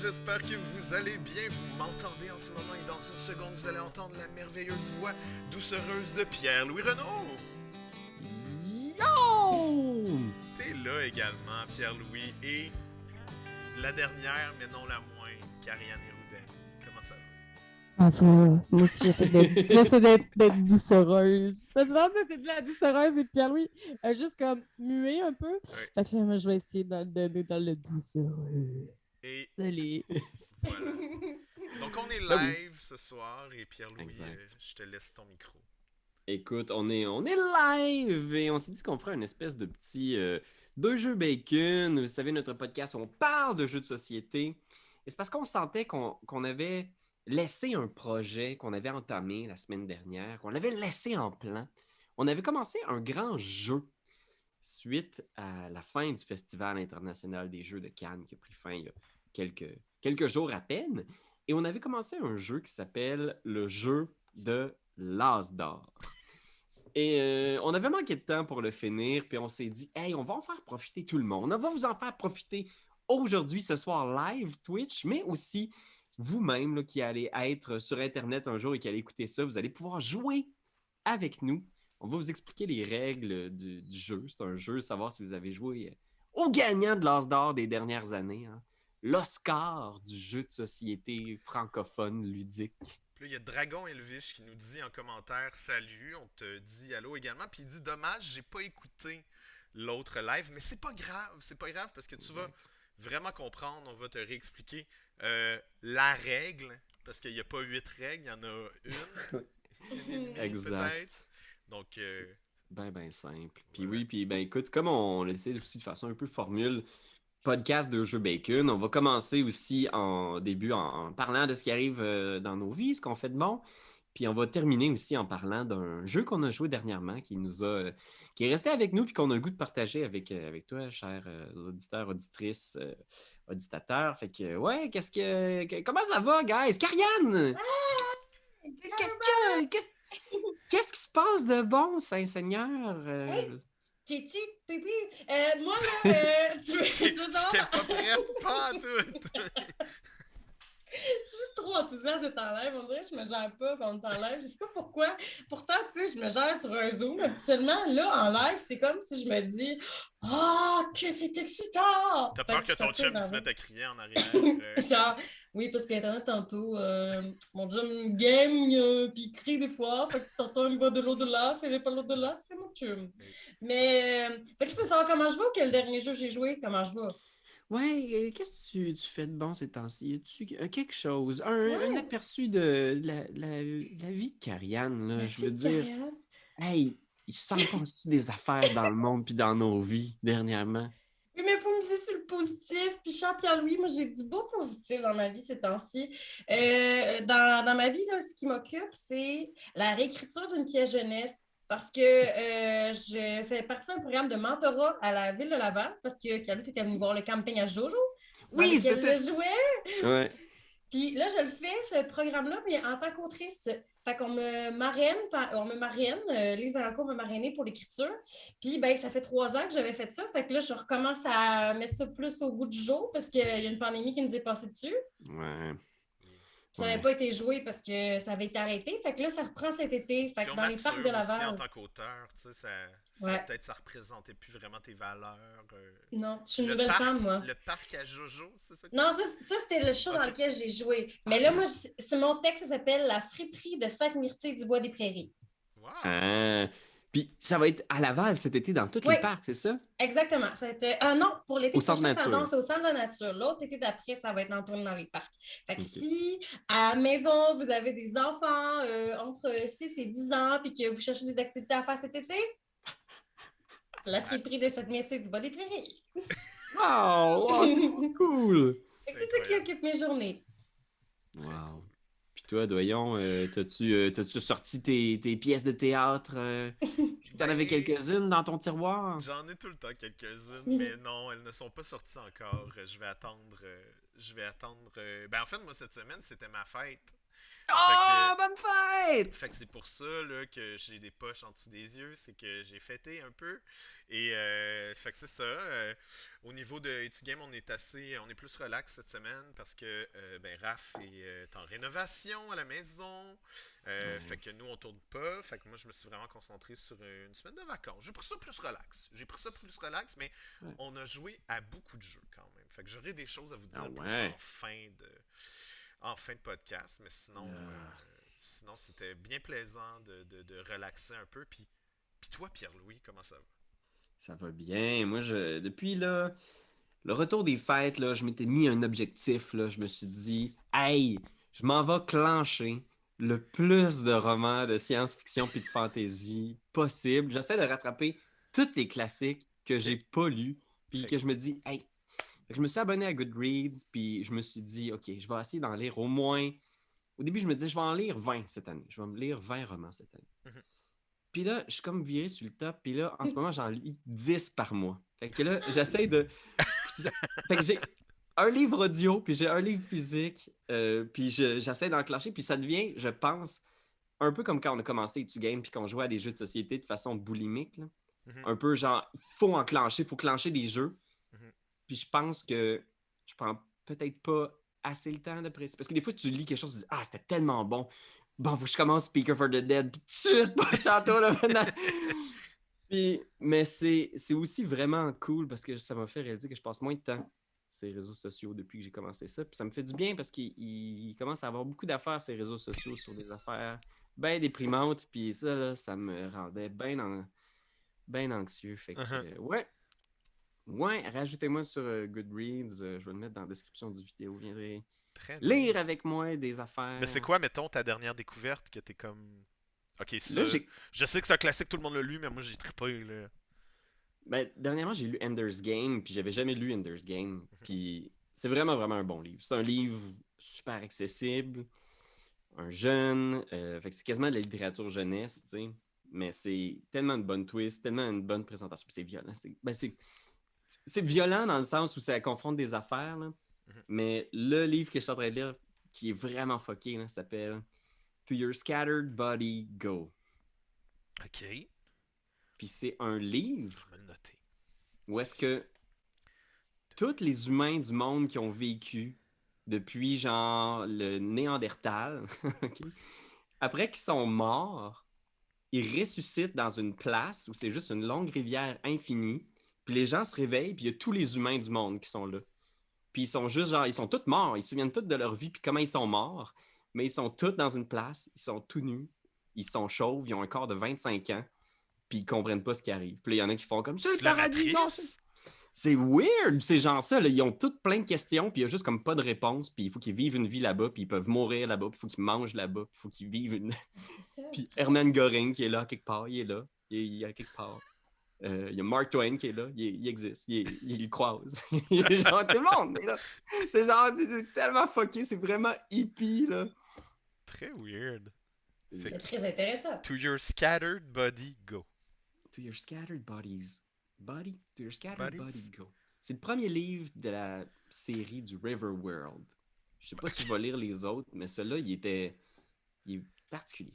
j'espère que vous allez bien. Vous m'entendez en ce moment et dans une seconde, vous allez entendre la merveilleuse voix doucereuse de Pierre-Louis Renaud. Yo! T'es là également, Pierre-Louis, et la dernière, mais non la moindre, Karianne Hérouden. Comment ça va? Ça va. Moi aussi, j'essaie d'être, j'essaie d'être, d'être doucereuse. Parce que c'est de la doucereuse et Pierre-Louis a juste comme mué un peu. Fait que là, moi, je vais essayer de donner dans le doucereux. Et Salut. voilà. Donc on est Ah live ce soir et Pierre-Louis, euh, je te laisse ton micro. Écoute, on est, on est live et on s'est dit qu'on ferait une espèce de petit euh, deux jeux bacon. Vous savez, notre podcast, on parle de jeux de société. Et c'est parce qu'on sentait qu'on qu'on avait laissé un projet qu'on avait entamé la semaine dernière, qu'on avait laissé en plan. On avait commencé un grand jeu suite à la fin du Festival international des jeux de Cannes qui a pris fin il y a quelques, quelques jours à peine. Et on avait commencé un jeu qui s'appelle le jeu de l'As d'or. Et euh, on avait manqué de temps pour le finir, puis on s'est dit, hey, on va en faire profiter tout le monde. On va vous en faire profiter aujourd'hui, ce soir, live Twitch, mais aussi vous-même qui allez être sur Internet un jour et qui allez écouter ça, vous allez pouvoir jouer avec nous. On va vous expliquer les règles du, du jeu. C'est un jeu, savoir si vous avez joué euh, au gagnant de l'As d'or des dernières années. hein. L'Oscar du jeu de société francophone ludique. Puis là, il y a Dragon Elvish qui nous dit en commentaire Salut, on te dit allô également. Puis il dit Dommage, j'ai pas écouté l'autre live, mais c'est pas grave, c'est pas grave parce que tu vas vraiment comprendre, on va te réexpliquer euh, la règle, parce qu'il n'y a pas huit règles, il y en a une. Une et demie, Exact. Donc, euh, Ben, ben simple. Puis oui, puis ben écoute, comme on le sait aussi de façon un peu formule, podcast de jeux bacon, on va commencer aussi en début en, en parlant de ce qui arrive euh, dans nos vies, ce qu'on fait de bon. Puis on va terminer aussi en parlant d'un jeu qu'on a joué dernièrement, qui nous a, euh, qui est resté avec nous, puis qu'on a le goût de partager avec, euh, avec toi, chers euh, auditeurs, auditrices, euh, auditateurs. Fait que, ouais, qu'est-ce que, que- comment ça va, guys? Carianne! Qu'est-ce que, qu'est-ce, qui se passe de bon, Saint-Seigneur? Euh, Hey! Titi, pipi, euh, moi là, euh, tu, veux savoir? pas prête, pas en tout. Je suis juste trop enthousiaste d'être en live. On dirait que je me gère pas quand on est en live. Je sais pas pourquoi. Pourtant, tu sais, je me gère sur un Zoom. Habituellement, là, en live, c'est comme si je me dis Ah, que c'est excitant! T'as peur que ton chum se mette à crier en arrière. euh, Genre, oui, parce qu'Internet, tantôt, euh, mon chum game, euh, puis il crie des fois. Fait que si t'entends une voix de l'au-delà, c'est pas l'au-delà, c'est mon chum. Mais, euh, fait que tu veux savoir comment je vais ou quel dernier jeu j'ai joué? Comment je vais? Ouais, qu'est-ce que tu, tu fais de bon ces temps-ci? As-tu euh, quelque chose, un, aperçu de la, la- la vie de Carianne, là, je veux dire. Hey, il s'en passe des affaires dans le monde puis dans nos vies dernièrement? Oui, mais il faut miser sur le positif. Puis, Charles Pierre-Louis, moi, j'ai du beau positif dans ma vie ces temps-ci. Euh, dans, dans ma vie, là, ce qui m'occupe, c'est la réécriture d'une pièce jeunesse. Parce que euh, je fais partie d'un programme de mentorat à la ville de Laval. Parce que tu étais venu voir le camping à Jojo. Oui, c'était- jouais. Ouais. Puis là, je le fais, ce programme-là, mais en tant qu'autrice. Fait qu'on me marraine, on me marraine, euh, Lise Valancourt m'a marrainée pour l'écriture. Puis, ben, ça fait trois ans que j'avais fait ça. Fait que là, je recommence à mettre ça plus au goût du jour parce qu'il y a une pandémie qui nous est passée dessus. Ouais. Ça n'avait pas été joué parce que ça avait été arrêté. Fait que là, ça reprend cet été. Fait que dans les parcs de mature aussi Laval. en tant qu'auteur, tu sais, ça, ça- Ouais. peut-être ça représentait plus vraiment tes valeurs. euh. Non, je suis une Le nouvelle parc- femme, moi. Le parc à Jojo, c'est ça? que Non, ça, ça, c'était le show dans lequel j'ai joué. Mais là, moi, c'est mon texte, ça s'appelle La friperie de Sainte-Myrtille du Bois des Prairies. Wow. Ah. Puis ça va être à Laval cet été dans tous Oui. les parcs, c'est ça? Exactement. Ça a été... Ah non, pour l'été Au centre prochain, nature. pardon, c'est au centre de la nature. L'autre été d'après, ça va être en tournée dans les parcs. Fait que si à la maison, vous avez des enfants euh, entre 6 et 10 ans puis que vous cherchez des activités à faire cet été, la friperie de cette métier du bas des prairies. Wow, wow, c'est trop cool! C'est ça qui occupe mes journées. Wow. Toi, Doyon, euh, t'as-tu euh, sorti tes, tes pièces de théâtre? euh, T'en avais Ben, quelques-unes dans ton tiroir? J'en ai tout le temps quelques-unes, mais non, elles ne sont pas sorties encore. Euh, Je vais attendre. euh, Je vais attendre. euh, Ben en fait, moi cette semaine, c'était ma fête. Oh, bonne fête! Fait que c'est pour ça là, que j'ai des poches en dessous des yeux, c'est que j'ai fêté un peu. Et euh, fait que c'est ça. Euh, au niveau de Etu Game, on est assez, on est plus relax cette semaine parce que euh, ben Raph est en rénovation à la maison. Fait que nous on tourne pas. Fait que moi je me suis vraiment concentré sur une semaine de vacances. J'ai pris ça plus relax. J'ai pris ça plus relax, mais on a joué à beaucoup de jeux quand même. Fait que j'aurai des choses à vous dire ah plus en fin de en fin de podcast. Mais sinon, euh, sinon c'était bien plaisant de, de, relaxer un peu. Puis, puis toi, Pierre-Louis, comment ça va? Ça va bien. Moi, je, depuis là, le retour des fêtes, là, je m'étais mis un objectif. Là, je me suis dit, hey, je m'en vais clencher le plus de romans de science-fiction puis de fantasy possible. J'essaie de rattraper tous les classiques que j'ai pas lus, puis que je me dis, hey, je me suis abonné à Goodreads, puis je me suis dit, OK, je vais essayer d'en lire au moins. Au début, je me disais, je vais en lire 20 cette année. Je vais me lire 20 romans cette année. Mhm. Puis là, je suis comme viré sur le top, puis là, en ce moment, j'en lis 10 par mois. Fait que là, j'essaie de. fait que j'ai un livre audio, puis j'ai un livre physique, euh, puis j'essaie d'enclencher, puis ça devient, je pense, un peu comme quand on a commencé tu Game, puis qu'on jouait à des jeux de société de façon boulimique. Mhm. Un peu genre, il faut enclencher, il faut clencher des jeux. Puis je pense que je prends peut-être pas assez le temps d'apprécier. Parce que des fois, tu lis quelque chose, tu dis Ah, c'était tellement bon. Bon, faut que je commence Speaker for the Dead tout de suite, tantôt là maintenant. Puis, mais c'est aussi vraiment cool parce que ça m'a fait réaliser que je passe moins de temps sur les réseaux sociaux depuis que j'ai commencé ça. Puis ça me fait du bien parce qu'il commence à avoir beaucoup d'affaires ces réseaux sociaux sur des affaires bien déprimantes. Puis ça, là, ça me rendait bien ben anxieux. Fait que, uh-huh. ouais, Ouais, rajoutez-moi sur euh, Goodreads. Euh, je vais le mettre dans la description du vidéo. Vous viendrez lire avec moi des affaires. Mais c'est quoi, mettons, ta dernière découverte que t'es comme. Ok, ça, je sais que c'est un classique, tout le monde l'a lu, mais moi j'ai trippé. Là. Ben, dernièrement, j'ai lu Ender's Game, puis j'avais jamais lu Ender's Game. Mhm. Puis c'est vraiment, vraiment un bon livre. C'est un livre super accessible, un jeune. Euh, fait que c'est quasiment de la littérature jeunesse, tu sais. Mais c'est tellement une bonne twist, tellement une bonne présentation. C'est violent. Ben, c'est violent dans le sens où ça confronte des affaires, mhm. mais le livre que je suis en train de lire, qui est vraiment fucké, s'appelle To Your Scattered Body Go. OK. Puis c'est un livre où est-ce que tous les humains du monde qui ont vécu depuis genre le Néandertal, après qu'ils sont morts, ils ressuscitent dans une place où c'est juste une longue rivière infinie puis les gens se réveillent, puis il y a tous les humains du monde qui sont là. Puis ils sont juste genre, ils sont tous morts, ils se souviennent tous de leur vie, puis comment ils sont morts, mais ils sont tous dans une place, ils sont tout nus, ils sont chauves, ils ont un corps de 25 ans, puis ils comprennent pas ce qui arrive. Puis il y en a qui font comme c'est le paradis, non, c'est weird, ces gens-là. Ils ont toutes plein de questions, puis il y a juste comme pas de réponse, puis il faut qu'ils vivent une vie là-bas, puis ils peuvent mourir là-bas, puis il faut qu'ils mangent là-bas, puis il faut qu'ils vivent une. puis Herman Goring qui est là quelque part, il est là, il est, quelque part. Euh, il y a Mark Twain qui est là, il, existe, il, il, croise. il est genre, tout le monde est là. C'est genre, c'est tellement fucké, c'est vraiment hippie, là. Très weird. très intéressant. To your scattered body, go. To your scattered bodies. Body? To your scattered body, go. C'est le premier livre de la série du River World. Je sais pas si je vais lire les autres, mais celui-là, il était. Il est particulier.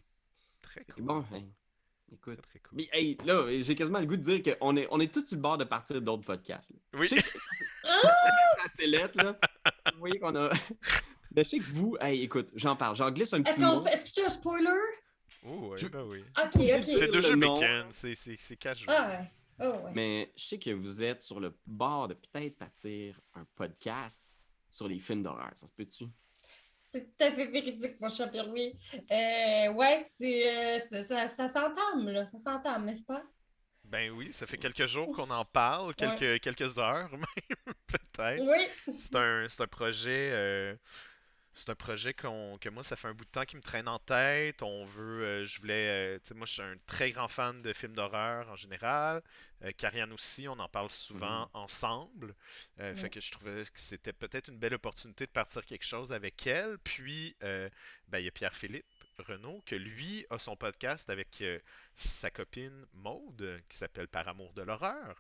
Très cool. Bon, hein, Écoute. Très cool. Mais hey, là, j'ai quasiment le goût de dire qu'on est, on est tous sur le bord de partir d'autres podcasts. Oui. C'est assez lettre, là. Vous voyez qu'on a. Mais je sais que vous, hey, écoute, j'en parle, j'en glisse un petit mot. Est-ce qu'il y a un spoiler? Oh, ouais, ben oui. Ok, ok. C'est deux jeux bacon, c'est quatre jours. Ah, ouais. Oh, ouais. Mais je sais que vous êtes sur le bord de peut-être partir un podcast sur les films d'horreur. Ça se peut-tu? C'est tout à fait véridique, mon cher Pierre-Louis. Euh, ouais, c'est, euh, ça, ça s'entame, là. Ça s'entame, n'est-ce pas? Ben oui, ça fait quelques jours qu'on en parle, quelques, quelques heures même, peut-être. Oui. C'est un, un projet. C'est un projet que moi, ça fait un bout de temps qui me traîne en tête. On veut, euh, je voulais, euh, tu sais, moi, je suis un très grand fan de films d'horreur en général. Euh, aussi, on en parle souvent mm. ensemble. Euh, fait que je trouvais que c'était peut-être une belle opportunité de partir quelque chose avec elle. Puis, ben, il y a Pierre-Philippe Renault que lui a son podcast avec euh, sa copine Maude qui s'appelle Par amour de l'horreur.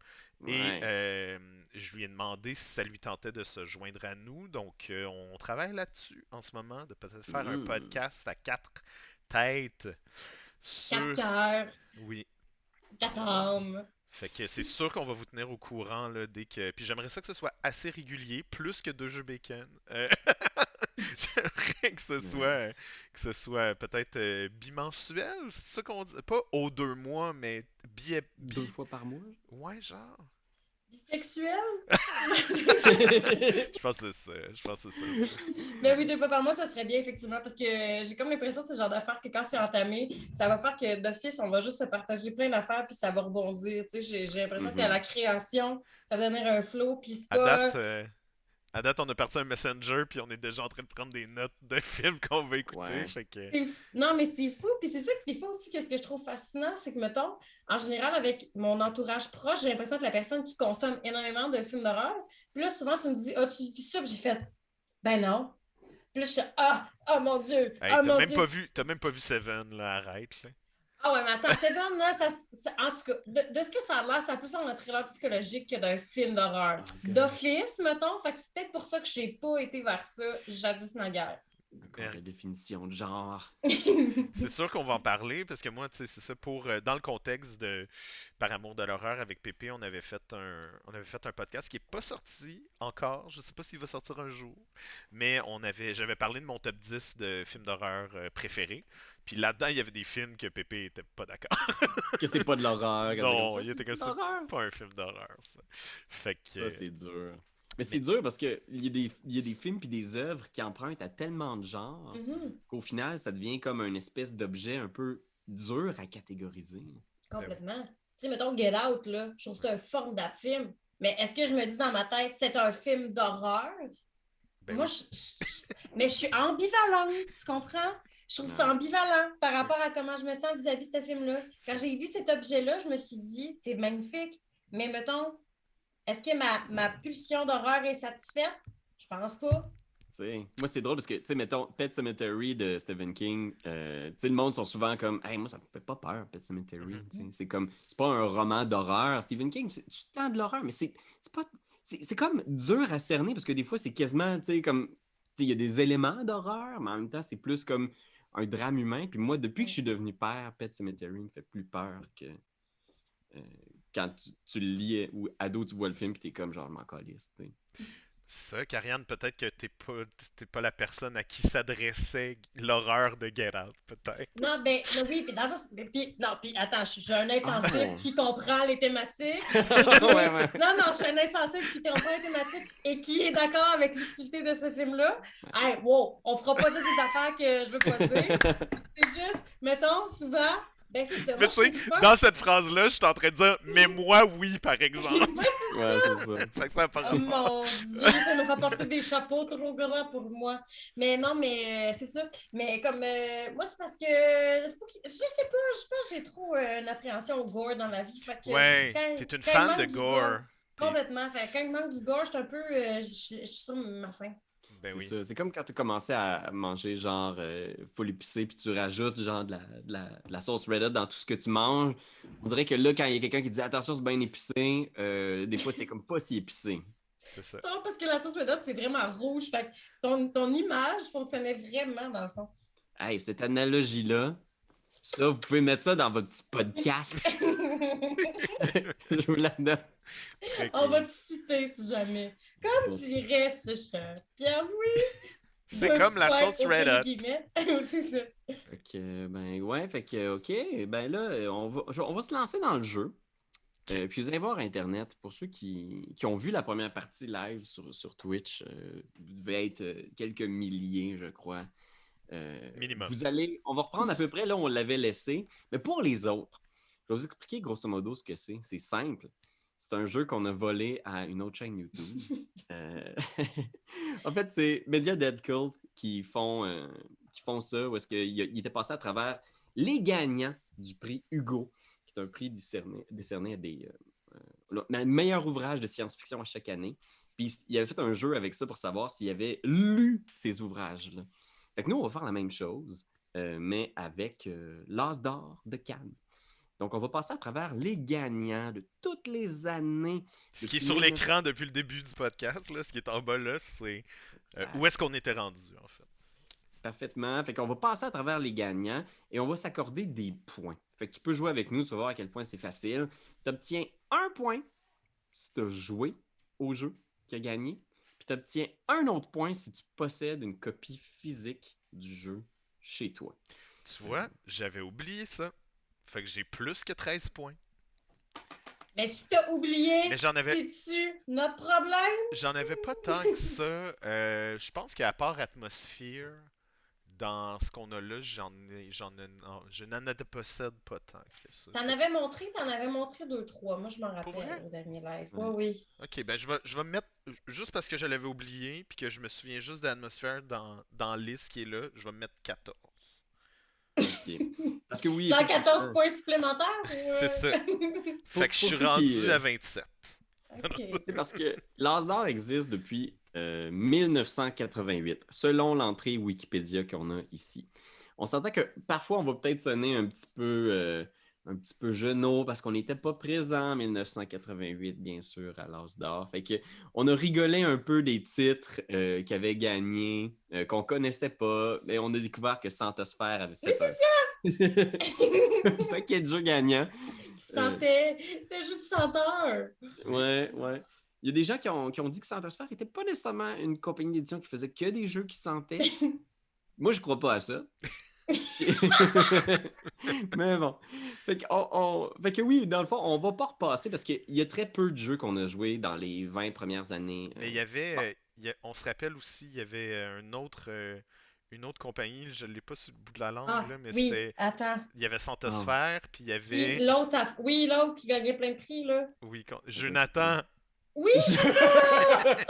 Et euh, je lui ai demandé si ça lui tentait de se joindre à nous. Donc on travaille là-dessus en ce moment, de peut-être faire un podcast à quatre têtes. Quatre cœurs. Oui. Quatre hommes. Fait que c'est sûr qu'on va vous tenir au courant là, dès que. Puis j'aimerais ça que ce soit assez régulier, plus que deux jeux bacon. Euh, j'aimerais que ce soit que ce soit peut-être euh, bimensuel, c'est ça qu'on dit? Pas aux deux mois, mais bi... deux fois par mois? Ouais, genre. Bisexuel? je pense que c'est ça. Je pense que c'est ça. Mais oui, deux fois par mois, ça serait bien, effectivement, parce que j'ai comme l'impression que c'est le genre d'affaires que quand c'est entamé, ça va faire que d'office, on va juste se partager plein d'affaires, puis ça va rebondir. Tu sais, j'ai l'impression qu'à mm-hmm. la création, ça va devenir un flow, puis c'est pas... Euh, à date, on a parti un messenger, puis on est déjà en train de prendre des notes de films qu'on va écouter. Non, mais c'est fou. Puis c'est ça que des fois aussi, qu'est-ce que je trouve fascinant, c'est que, mettons, en général, avec mon entourage proche, j'ai l'impression que la personne qui consomme énormément de films d'horreur, puis là, souvent, tu me dis, ah, tu vis ça, puis j'ai fait, ben non. Puis là, je suis, ah, oh mon Dieu, hey, oh mon même Dieu. Pas vu, t'as même pas vu Seven, là, arrête, là. Ah ouais, mais attends, Seven, là, ça, en tout cas, de, ce que ça a l'air, ça a plus un thriller psychologique que d'un film d'horreur. D'office, mettons, fait que c'est peut-être pour ça que je n'ai pas été vers ça jadis naguère. Encore la définition de genre. c'est sûr qu'on va en parler parce que moi, tu sais, c'est ça pour euh, dans le contexte de Par amour de l'horreur avec Pépé, on avait fait un on avait fait un podcast qui est pas sorti encore, je sais pas s'il va sortir un jour, mais on avait j'avais parlé de mon top 10 de films d'horreur euh, préférés. Puis là-dedans, il y avait des films que Pépé était pas d'accord. que c'est pas de l'horreur. Non, il était que c'est pas un film d'horreur, ça. Fait que... Ça, c'est dur. Mais, c'est dur parce qu'il y, a des, y a des films puis des œuvres qui empruntent à tellement de genres mm-hmm. qu'au final, ça devient comme une espèce d'objet un peu dur à catégoriser. Complètement. Tu sais, mettons Get Out, là, je trouve que c'est un formidable film. Mais est-ce que je me dis dans ma tête, c'est un film d'horreur? Ben Moi, je, mais je suis ambivalente, tu comprends? Je trouve ça ambivalent par rapport à comment je me sens vis-à-vis de ce film-là. Quand j'ai vu cet objet-là, je me suis dit, c'est magnifique. Mais mettons, est-ce que ma, ma pulsion d'horreur est satisfaite? Je pense pas. moi, c'est drôle parce que, tu sais, mettons, Pet Cemetery de Stephen King, euh, tu sais, le monde sont souvent comme, hey, moi, ça me fait pas peur, Pet Cemetery. Mm-hmm. C'est comme, c'est pas un roman d'horreur. Stephen King, du temps de l'horreur, mais c'est pas. C'est comme dur à cerner parce que des fois, c'est quasiment, tu sais, comme. Il y a des éléments d'horreur, mais en même temps, c'est plus comme un drame humain. Puis moi, depuis que je suis devenu père, Pet Cemetery me fait plus peur que euh, quand tu, le lis ou ado, tu vois le film et t'es comme genre, m'en calisse, ça, Karianne, peut-être que t'es pas, pas la personne à qui s'adressait l'horreur de Get Out, peut-être. Non, ben, oui, puis dans ça, puis, non, puis attends, je suis un insensible ah, qui comprend les thématiques. Non, non, je suis un insensible qui comprend les thématiques et qui est d'accord avec l'utilité de ce film-là. Hey, wow, on fera pas dire des affaires que je veux pas dire. C'est juste, mettons, souvent, ben, c'est ça. dans cette phrase-là, je suis en train de dire Mais moi, oui, par exemple. ouais, c'est ça. fait que ça oh mon dieu, ça nous fait porter des chapeaux trop grands pour moi. Mais non, mais euh, c'est ça. Mais comme euh, moi, c'est parce que je sais pas, je pense que j'ai trop euh, une appréhension au gore dans la vie. Fait que, ouais, t'es une fan de gore. complètement. Fait quand il manque du gore, je suis un peu. je suis sur ma faim. Ben c'est comme quand tu commencé à manger genre euh, full épicé puis tu rajoutes genre de la, sauce Reddit dans tout ce que tu manges. On dirait que là, quand il y a quelqu'un qui dit attention, c'est bien épicé, euh, des fois c'est comme pas si épicé. C'est ça. parce que la sauce Reddit, c'est vraiment rouge. Fait ton, ton image fonctionnait vraiment dans le fond. Hey, cette analogie-là, ça, vous pouvez mettre ça dans votre petit podcast. Je vous la donne. On va te citer si jamais. Comme dirait ce cher Pierre-Louis. C'est comme la sauce Reddit. c'est ça. Fait que, ben ouais, fait que, ok, ben là, on va, on va se lancer dans le jeu. Euh, puis vous allez voir Internet, pour ceux qui, qui, ont vu la première partie live sur, sur Twitch, euh, vous devez être euh, quelques milliers, je crois. Minimum. Vous allez, on va reprendre à peu près là où on l'avait laissé. Mais pour les autres, je vais vous expliquer grosso modo ce que c'est. C'est simple. C'est un jeu qu'on a volé à une autre chaîne YouTube. Euh, en fait, c'est Media Dead Cult qui font, euh, qui font ça, où est-ce qu'il était passé à travers les gagnants du prix Hugo, qui est un prix décerné, décerné à des euh, euh meilleur ouvrage de science-fiction à chaque année. Puis il avait fait un jeu avec ça pour savoir s'il avait lu ces ouvrages-là. Fait que nous, on va faire la même chose. mais avec l'As d'or de Cannes. Donc, on va passer à travers les gagnants de toutes les années. Ce qui est sur l'écran depuis le début du podcast, là, ce qui est en bas là, c'est où est-ce qu'on était rendu, en fait? Parfaitement. Fait qu'on va passer à travers les gagnants et on va s'accorder des points. Fait que tu peux jouer avec nous, tu vas voir à quel point c'est facile. Tu obtiens un point si tu as joué au jeu qui a gagné, puis tu obtiens un autre point si tu possèdes une copie physique du jeu chez toi. Tu vois, j'avais oublié ça. Fait que j'ai plus que 13 points. Mais si t'as oublié, c'est-tu notre problème? J'en avais pas tant que ça. Euh, je pense qu'à part Atmosphere, dans ce qu'on a là, j'en ai, j'en ai, je n'en possède pas tant que ça. T'en avais montré, t'en avais montré deux, trois. Moi, je m'en rappelle au dernier live. Oui, oui. Ok, ben je vais, je vais me mettre, juste parce que je l'avais oublié, puis que je me souviens juste d'Atmosphère dans, dans liste qui est là, je vais me mettre 14. Parce que oui. 114 points supplémentaires? C'est ça. fait que je suis rendu à 27. C'est parce que l'Asdor existe depuis 1988, euh, selon l'entrée Wikipédia qu'on a ici. On s'entend que parfois, on va peut-être sonner un petit peu, euh, un petit peu genou parce qu'on n'était pas présent en 1988, bien sûr, à l'As d'or. Fait que on a rigolé un peu des titres euh, qui avaient gagné, qu'on connaissait pas, mais on a découvert que Sphère avait fait un... paquet de jeux gagnants. Qui sentait, c'était un jeu de senteur. Ouais, ouais. Il y a des gens qui ont, qui ont dit que Sphère n'était pas nécessairement une compagnie d'édition qui faisait que des jeux qui sentaient. Moi, je crois pas à ça. Mais bon. Fait que, oui, dans le fond, on va pas repasser parce qu'il y a très peu de jeux qu'on a joués dans les 20 premières années. Mais il y avait, euh, on se rappelle aussi, il y avait un autre, euh, une autre compagnie, je ne l'ai pas sur le bout de la langue, ah, mais oui, attends. Il y avait Santosphère, ah. puis il y avait. L'autre, oui, l'autre qui gagnait plein de prix, là. Oui, Jonathan, oui, c'est ça!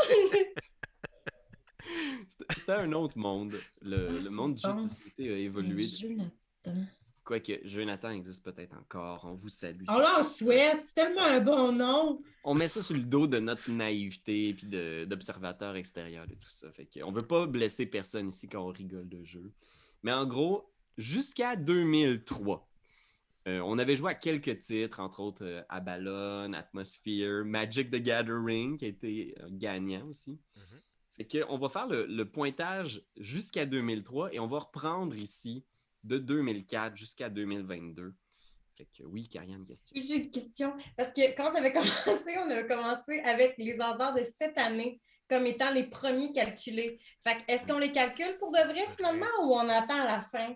C'était un autre monde. Le, ah, monde du jeu de société a évolué. Jonathan. Quoique, Jonathan existe peut-être encore. On vous salue. On l'en souhaite. C'est tellement un bon nom. On met ça sur le dos de notre naïveté et d'observateur extérieur de tout ça. Fait que on veut pas blesser personne ici quand on rigole de jeu. Mais en gros, jusqu'à 2003, euh, on avait joué à quelques titres, entre autres euh, Abalon, Atmosphere, Magic the Gathering, qui a été euh, gagnant aussi. Mhm. Fait que, on va faire le, pointage jusqu'à 2003 et on va reprendre ici de 2004 jusqu'à 2022. Fait que oui, Karianne, question. J'ai une question. Parce que quand on avait commencé, on avait commencé avec les ordres de cette année comme étant les premiers calculés. Fait que est-ce qu'on les calcule pour de vrai finalement ou on attend à la fin?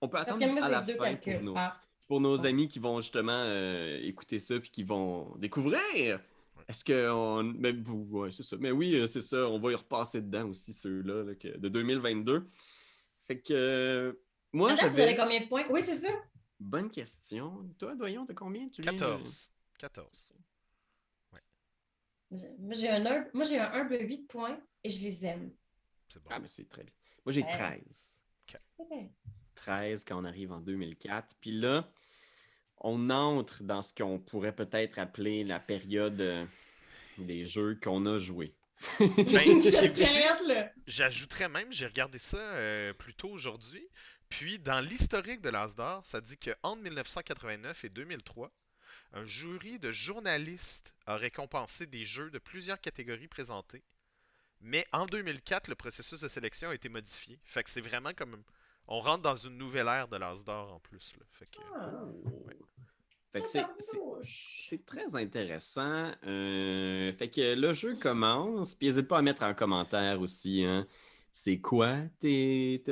On peut attendre Parce que moi, j'ai deux calculs. Ah pour nos amis qui vont justement euh, écouter ça puis qui vont découvrir. Est-ce que on... Mais, ouais, c'est ça. Mais oui, euh, c'est ça. On va y repasser dedans aussi, ceux-là, de 2022. Fait que euh, moi, Attends, vous avez combien de points? Oui, c'est ça. Bonne question. Toi, Doyon, t'as combien? Tu 14. 14. Ouais. Moi, j'ai un, moi, j'ai un 1 de 8 points et je les aime. C'est bon. Ah, mais c'est très bien. Moi, j'ai 13. C'est bien. 13 quand on arrive en 2004. Puis là, on entre dans ce qu'on pourrait peut-être appeler la période euh, des jeux qu'on a joués. Ben, j'ajouterais même, j'ai regardé ça euh, plus tôt aujourd'hui, puis dans l'historique de l'Asdor, ça dit qu'entre 1989 et 2003, un jury de journalistes a récompensé des jeux de plusieurs catégories présentées. Mais en 2004, le processus de sélection a été modifié. Fait que c'est vraiment comme on rentre dans une nouvelle ère de l'As d'or en plus. Là. Fait que, ah. c'est très intéressant. Euh, fait que le jeu commence. Puis n'hésite pas à mettre en commentaire aussi. Hein, c'est quoi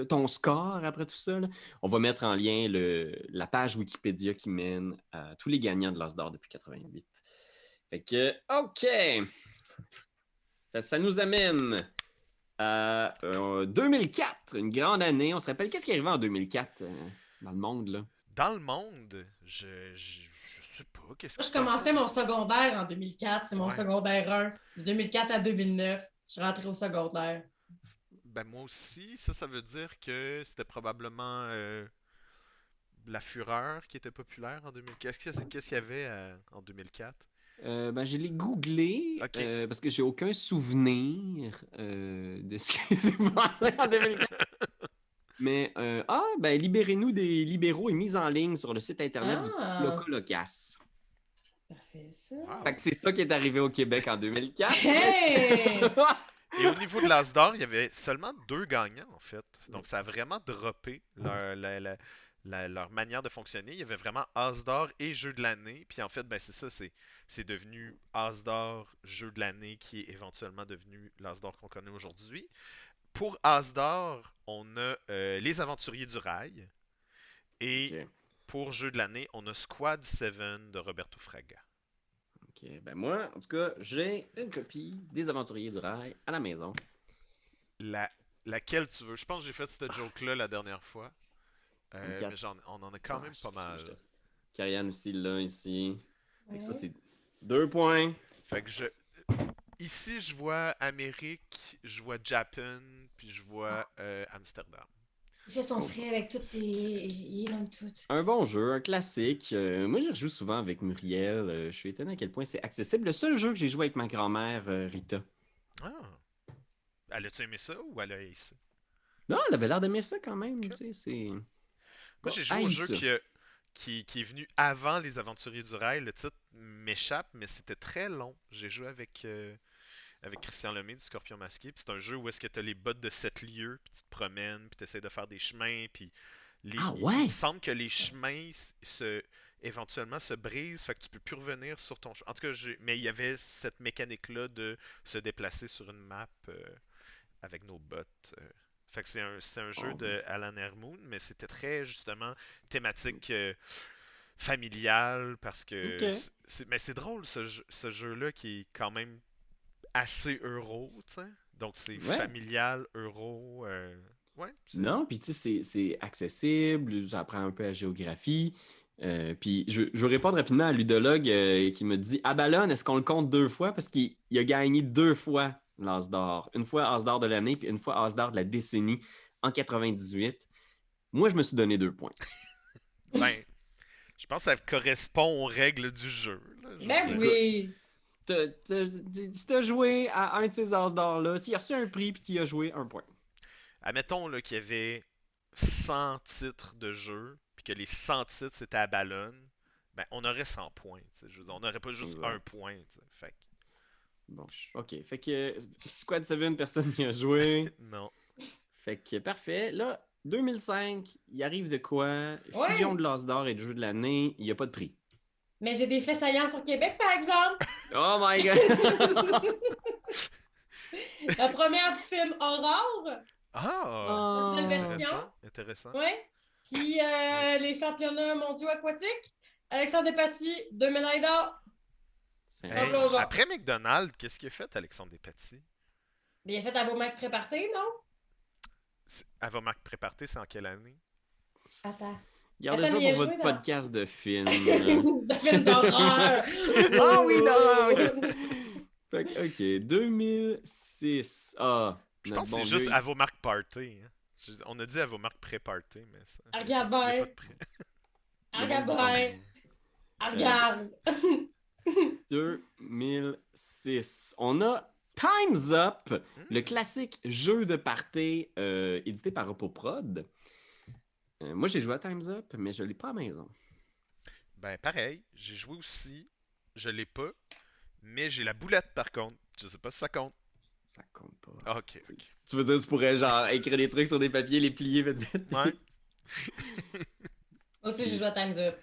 ton score après tout ça? On va mettre en lien le, la page Wikipédia qui mène à tous les gagnants de l'As d'or depuis 88. Fait que, OK! Ça nous amène 2004, euh, une grande année. On se rappelle, qu'est-ce qui est arrivé en 2004 euh, dans le monde? Là? Dans le monde, je, je, sais pas. Qu'est-ce Moi, je commençais mon secondaire en 2004. C'est mon secondaire 1. De 2004 à 2009, je suis rentré au secondaire. Ben, moi aussi. Ça, ça veut dire que c'était probablement euh, la fureur qui était populaire en 2004. Qu'est-ce qu'il y avait en 2004? Euh, ben, je l'ai googlé euh, parce que j'ai aucun souvenir euh, de ce qui s'est passé en 2004. Mais, euh, ah, ben, libérez-nous des libéraux et mise en ligne sur le site internet Ah. du Locolocas. Parfait, ça. Wow. Que c'est ça qui est arrivé au Québec en 2004. Hey! Et au niveau de l'As d'or, il y avait seulement deux gagnants, en fait. Donc, ça a vraiment droppé leur, la- la- la- leur manière de fonctionner. Il y avait vraiment As d'or et Jeu de l'année. Puis, en fait, ben, c'est ça, c'est, c'est devenu As d'or, Jeu de l'année, qui est éventuellement devenu l'As d'or qu'on connaît aujourd'hui. Pour As d'or, on a euh, Les Aventuriers du Rail. Et pour Jeu de l'année, on a Squad 7 de Roberto Fraga. Ok, ben moi, en tout cas, j'ai une copie des Aventuriers du Rail à la maison. La, laquelle tu veux? Je pense que j'ai fait cette joke-là la dernière fois. Euh, mais j'en- on en a quand Ah, même pas mal. je- Karianne aussi, là, ici. Fait que ça, c'est deux points. Fait que je. Ici, je vois Amérique, je vois Japan, puis je vois euh, Amsterdam. Il fait son frais avec toutes ses. Il aime tout. Un bon jeu, un classique. Euh, moi, je rejoue souvent avec Muriel. Euh, je suis étonné à quel point c'est accessible. Le seul jeu que j'ai joué avec ma grand-mère, euh, Rita. Ah! Elle a-tu aimé ça ou elle a aimé ça? Non, elle avait l'air d'aimer ça quand même. Ok. tu sais, c'est... Moi, j'ai joué au jeu qui, a- qui, qui est venu avant Les Aventuriers du Rail. Le titre m'échappe, mais c'était très long. J'ai joué avec, euh, avec Christian Lemay du Scorpion Masqué. puis c'est un jeu où est-ce que tu as les bottes de 7 lieux, puis tu te promènes, puis tu essaies de faire des chemins, puis les... Ah il- ouais? il me semble que les chemins se éventuellement se brisent, fait que tu peux plus revenir sur ton chemin. En tout cas, mais il y avait cette mécanique-là de se déplacer sur une map euh, avec nos bottes. euh. Fait que c'est un, c'est un jeu Oh. de Alan Hermoon, mais c'était très justement thématique euh, familiale parce que c'est- mais c'est drôle ce, ce jeu-là qui est quand même assez euro, tu sais. Donc c'est Ouais. familial, euro, euh, ouais. Non, puis tu sais, c'est- c'est accessible, ça apprend un peu la géographie. Euh, puis je, je vais répondre rapidement à l'udologue euh, qui me dit Abalone, est-ce qu'on le compte deux fois? Parce qu'il il a gagné deux fois l'As d'or. Une fois As d'or de l'année, puis une fois As d'or de la décennie en 98. Moi, je me suis donné deux points. Ben, je pense que ça correspond aux règles du jeu. là, je Ben veux Si tu as joué à un de ces As d'or-là, s'il a reçu un prix puis tu as joué un point. Admettons là, qu'il y avait 100 titres de jeu, puis que les 100 titres c'était à ballonne, ben on aurait 100 points. Je veux dire, on n'aurait pas juste Exact. un point. Fait que, Bon, ok. Fait que Squad 7, personne n'y a joué. non. Fait que parfait. Là, 2005, il arrive de quoi? Ouais. Fusion de l'As d'or et de jeu de l'année, il n'y a pas de prix. Mais j'ai des faits saillants sur Québec, par exemple. Oh my god! La première du film Aurore. Ah! Nouvelle Oh. version. Intéressant. Intéressant. Ouais. Puis euh, les championnats mondiaux aquatiques. Alexandre Despatie, deux médailles d'or. Hey, après McDonald's, qu'est-ce qu'il a fait, Alexandre Despatie? Bien fait à vos mecs préparés, non? C'est- Avomac Préparté, c'est en quelle année? Attends. Gardez Attends, ça pour votre dans- podcast de film. De film d'horreur. Ah oui, d'horreur! fait que, ok, 2006. Ah, Je pense que bon c'est juste vieux- Avomark Party. hein. On a dit Avomark Pré-Party, mais ça. Regarde bien. Regarde bien. Regarde. 2006. On a Time's Up, le Hmm. classique jeu de party euh, édité par Repoprod. Euh, moi, j'ai joué à Time's Up, mais je l'ai pas à la maison. Ben pareil, j'ai joué aussi, je l'ai pas, mais j'ai la boulette par contre. Je sais pas si ça compte. Ça compte pas. Ah, ok. Tu veux dire, tu pourrais genre écrire des trucs sur des papiers, les plier vite vite? Ouais. Moi aussi, j'ai joué à Time's Up.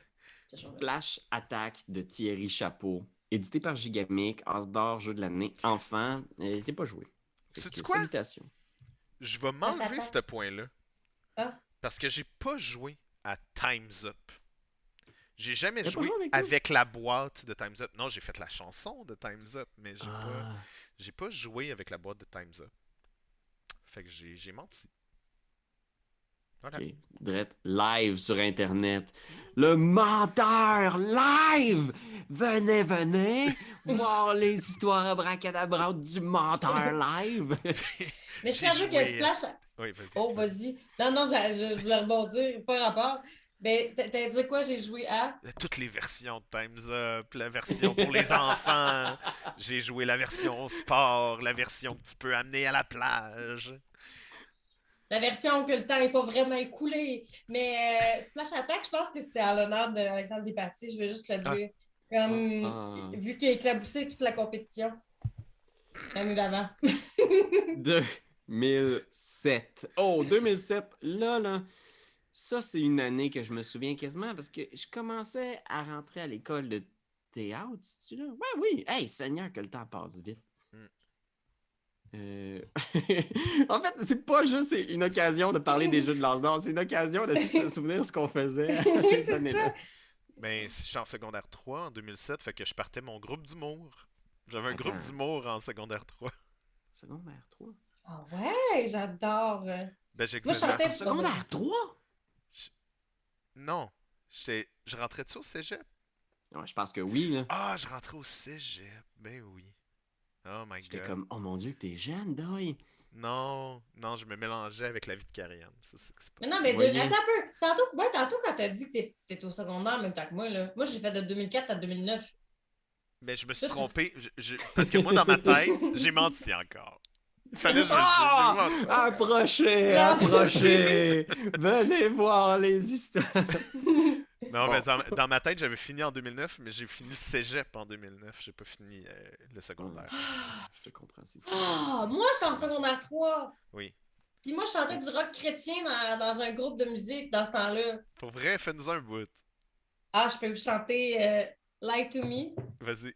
C'est. Splash Attack de Thierry Chapeau, édité par Gigamic, As d'or, jeu de l'année, enfant. Euh, j'ai pas joué. Que quoi? Salutations. Je vais m'enlever ce point-là. Ah. Parce que j'ai pas joué à Time's Up. J'ai jamais pas joué joué avec la boîte de Time's Up. Non, j'ai fait la chanson de Time's Up, mais j'ai pas, Ah. j'ai pas joué avec la boîte de Time's Up. Fait que j'ai j'ai menti. Voilà. Ok, Drette, live sur Internet. Le menteur live! Venez, venez voir les histoires abracadabrantes du menteur live. Mais je suis J'ai sûre que euh, Splash. Oui, vas-y. Oh, vas-y. Non, non, je, je- voulais rebondir, pas rapport. Ben, t'as t'as dit quoi? J'ai joué à? Toutes les versions de Time's Up, la version pour les enfants. J'ai joué la version sport, la version que tu peux amener à la plage. La version que le temps n'est pas vraiment écoulé. Mais euh, Splash Attack, je pense que c'est à l'honneur d'Alexandre Desparties, je veux juste le Ah. dire. Comme, Ah. Vu qu'il a éclaboussé toute la compétition l'année d'avant. 2007. Oh, 2007. Là, là, ça, c'est une année que je me souviens quasiment parce que je commençais à rentrer à l'école de théâtre, tu là? Ouais, oui. Hey, Seigneur, que le temps passe vite. Euh, en fait, c'est pas juste une occasion de parler des jeux de lance d'or, c'est une occasion de se souvenir ce qu'on faisait à cette c'est année-là. Ben, si j'étais en secondaire 3 en 2007, fait que je partais mon groupe d'humour. J'avais un Attends. groupe d'humour en secondaire 3. Secondaire 3. Ah ouais, j'adore. Ben, Moi, je chantais du Secondaire 3? Non. J'étais- Je rentrais-tu au cégep? Ouais, je pense que oui, là. Ah, je rentrais au cégep. Ben oui. Oh my J'étais god. comme, oh mon dieu, t'es jeune, Doy. Non, non, je me mélangeais avec la vie de Karianne. C'est ça que c'est pas. Mais non, mais de- Voyez. attends un peu. Tantôt, ouais, tantôt quand t'as dit que t'es- t'étais au secondaire en même temps que moi, là. Moi, j'ai fait de 2004 à 2009. Mais je me suis Tout- trompé. je- je- Parce que moi, dans ma tête, j'ai menti encore. Il fallait que je. Ah! je- je- je- Approchez, Non. approchez. Venez voir les histoires. Non, Bon. mais dans, dans ma tête, j'avais fini en 2009, mais j'ai fini le cégep en 2009. J'ai pas fini euh, le secondaire. Je te comprends. Ah, moi, j'étais en secondaire 3. Oui. Puis moi, je chantais du rock chrétien dans, dans un groupe de musique dans ce temps-là. Pour vrai, fais-nous un bout. Ah, je peux vous chanter euh, Lie to Me. Vas-y.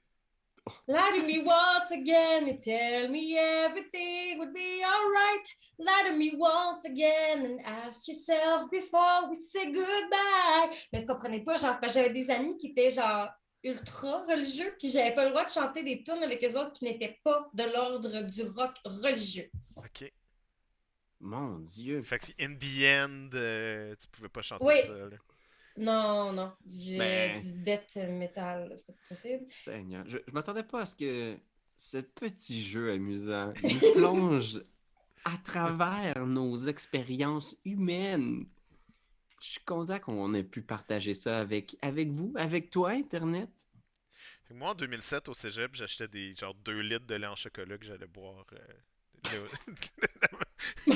Lie to me once again and tell me everything would be alright. Lie to me once again and ask yourself before we say goodbye. Mais vous comprenez pas, genre, parce que j'avais des amis qui étaient genre ultra religieux, puis j'avais pas le droit de chanter des tunes avec eux autres qui n'étaient pas de l'ordre du rock religieux. Ok. Mon Dieu. Fait que si in the end, euh, tu pouvais pas chanter Oui. ça. là. Non, non, du, Ben. du death metal, c'était pas possible. Seigneur, je, je m'attendais pas à ce que ce petit jeu amusant nous plonge à travers nos expériences humaines. Je suis content qu'on ait pu partager ça avec, avec vous, avec toi, Internet. Fait que moi, en 2007, au cégep, j'achetais des genre 2 litres de lait en chocolat que j'allais boire euh, le,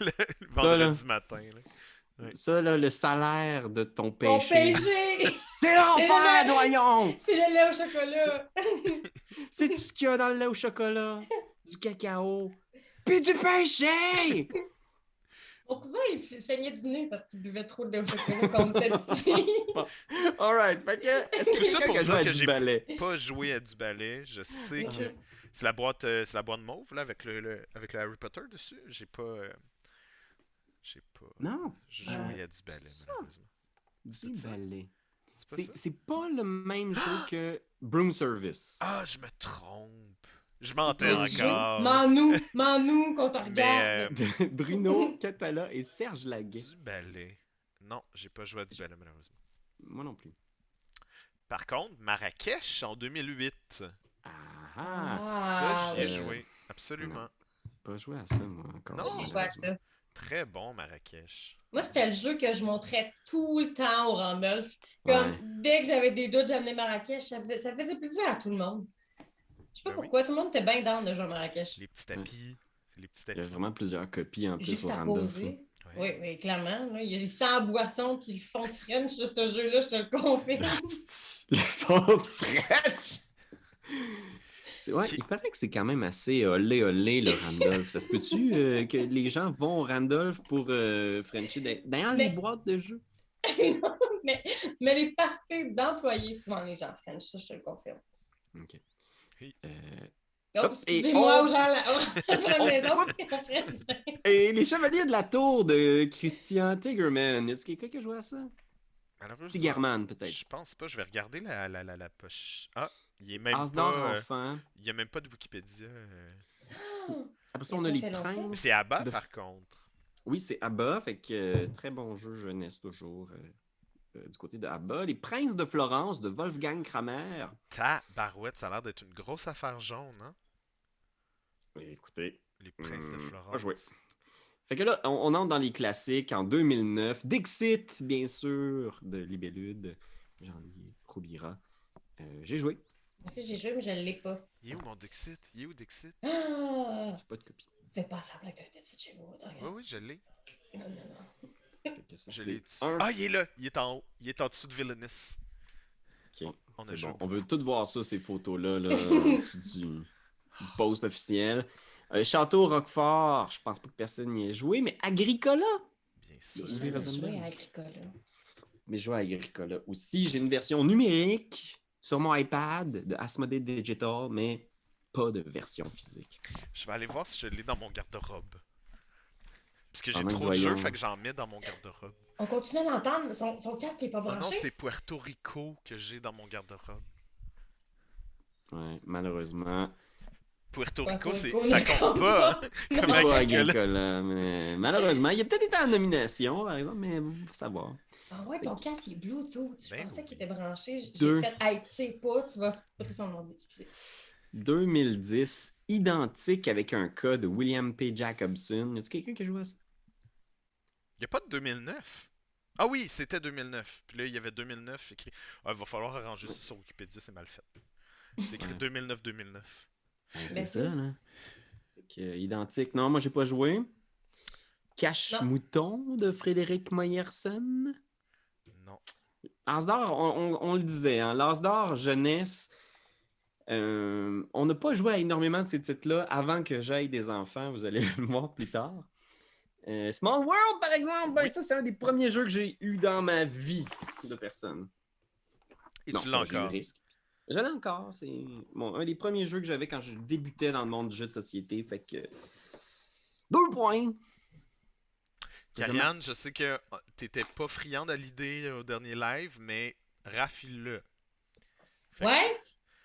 le- le vendredi matin. Là. Ça, là, le salaire de ton Mon péché. péché! C'est l'enfer, le- voyons! C'est le lait au chocolat! C'est tout ce qu'il y a dans le lait au chocolat, du cacao, puis du péché! Mon cousin, il saignait du nez parce qu'il buvait trop de lait au chocolat on était petit. Alright, fait que, est-ce a ça pour dire à que du j'ai- ballet? Pas joué à du ballet, je sais que c'est la boîte, euh, c'est la boîte mauve là avec le, le- avec le Harry Potter dessus. J'ai pas, euh, j'ai pas Non, joué Ah. à du ballet ça. malheureusement. du ça? ballet. C'est pas C'est ça? c'est pas le même jeu que Broom Service. Ah, je me trompe. Je jeu. encore. Mens-nous qu'on te Mais regarde. euh, Bruno Catala et Serge Laguet. du ballet. Non, j'ai pas joué à du ballet malheureusement. Moi non plus. Par contre, Marrakech en 2008. Ah, Ça, Ah, j'y ai oui. joué. Absolument. pas joué à ça, moi, encore. Non. J'ai joué à ça. Très bon Marrakech. Moi, c'était le jeu que je montrais tout le temps au Randolph. Comme Ouais. dès que j'avais des doutes, j'amenais Marrakech. Ça, fait- ça faisait plaisir à tout le monde. Je sais pas Ben oui. pourquoi, tout le monde était bien down de jouer à Marrakech. Les petits tapis. C'est les petits Il y a vraiment plusieurs copies en plus Juste au Randolph. poser. Oui, oui, clairement. là, il y a les 100 boissons puis le fond de French sur ce jeu-là, je te le confirme. Le fond de French! Ouais, Qui- il paraît que c'est quand même assez olé olé le Randolph. Ça se peut-tu euh, que les gens vont au Randolph pour euh, Frenchie dans- les boîtes de jeux? Non, mais, mais les parties d'employés, souvent les gens French, ça, je te le confirme. Ok. Oui. Euh, Oh, excusez-moi on- aux gens la, maison. Et les Chevaliers de la Tour de Christian Tigerman. Est-ce quelqu'un qui a joué à ça? Tigerman, peut-être. Je pense pas. Je vais regarder la, la, la, la poche. Ah, il est même pas. euh, enfant. il y a même pas de Wikipédia. euh. Après ça, on a les princes. C'est de- par contre. Oui, c'est Abba. Fait que euh, très bon jeu jeunesse toujours. euh, euh, du côté de Abba. Les princes de Florence de Wolfgang Kramer. Ta barouette, ça a l'air d'être une grosse affaire jaune, hein? Écoutez, Les princes de Hmm, Florence. pas joué. Fait que là, on, on entre dans les classiques en 2009. Dixit, bien sûr, de Libellude. Jean-Louis Roubira. Euh, J'ai joué. Moi aussi, j'ai joué, mais je ne l'ai pas. Il est où mon Dixit? Il est où Dixit? Ah! J'ai pas de copie. Fais pas semblant que t'as fait chez vous. Oui, oui, je l'ai. Non, non, non. Je l'ai. Ah, il est là. Il est en haut. Il est en dessous de Villainous. Ok. On, bon. On veut tout voir ça, ces photos-là, là, du, du, post officiel. Euh, Château Roquefort, je pense pas que personne n'y ait joué, mais Agricola. Bien sûr. J'ai joué à Agricola. Mais je joue à Agricola aussi. J'ai une version numérique sur mon iPad de Asmodee Digital, mais pas de version physique. Je vais aller voir si je l'ai dans mon garde-robe. Parce que j'ai trop de jeux, fait que j'en mets dans mon garde-robe. On continue à l'entendre, son, son, casque est pas branché. non, c'est Puerto Rico que j'ai dans mon garde-robe. Ouais, malheureusement. Puerto Rico, c'est ça compte pas. Hein, comme mais malheureusement, il a peut-être été en nomination, par exemple, mais faut savoir. Ah ouais, ton casque est Bluetooth. Je ben pensais qu'il était branché. J'ai fait, hey, tu sais pas, tu vas faire son nom, excusez. 2010, identique avec un cas de William P. Jacobson. Y a-t-il quelqu'un qui a joué à ça? Y a pas de 2009? Ah oui, c'était 2009. Puis là, il y avait 2009 écrit. Ah, il va falloir arranger ça sur Wikipédia, c'est mal fait. C'est écrit 2009-2009. C'est ça, là. identique. Non, moi, j'ai pas joué. Cache-mouton de Frédéric Moyerson. Non. Asdor, on, on, le disait, hein, l'Asdor jeunesse, euh, on n'a pas joué à énormément de ces titres-là avant que j'aille des enfants, vous allez le voir plus tard. Euh, Small World, par exemple, ben, ça, c'est un des premiers jeux que j'ai eu dans ma vie de personne. Et tu l'as encore? Je l'ai encore. C'est un des premiers jeux que j'avais quand je débutais dans le monde du jeu de société. Fait que. Deux points. Karianne, je sais que oh, t'étais pas friande à l'idée au dernier live, mais raffile-le. Ouais,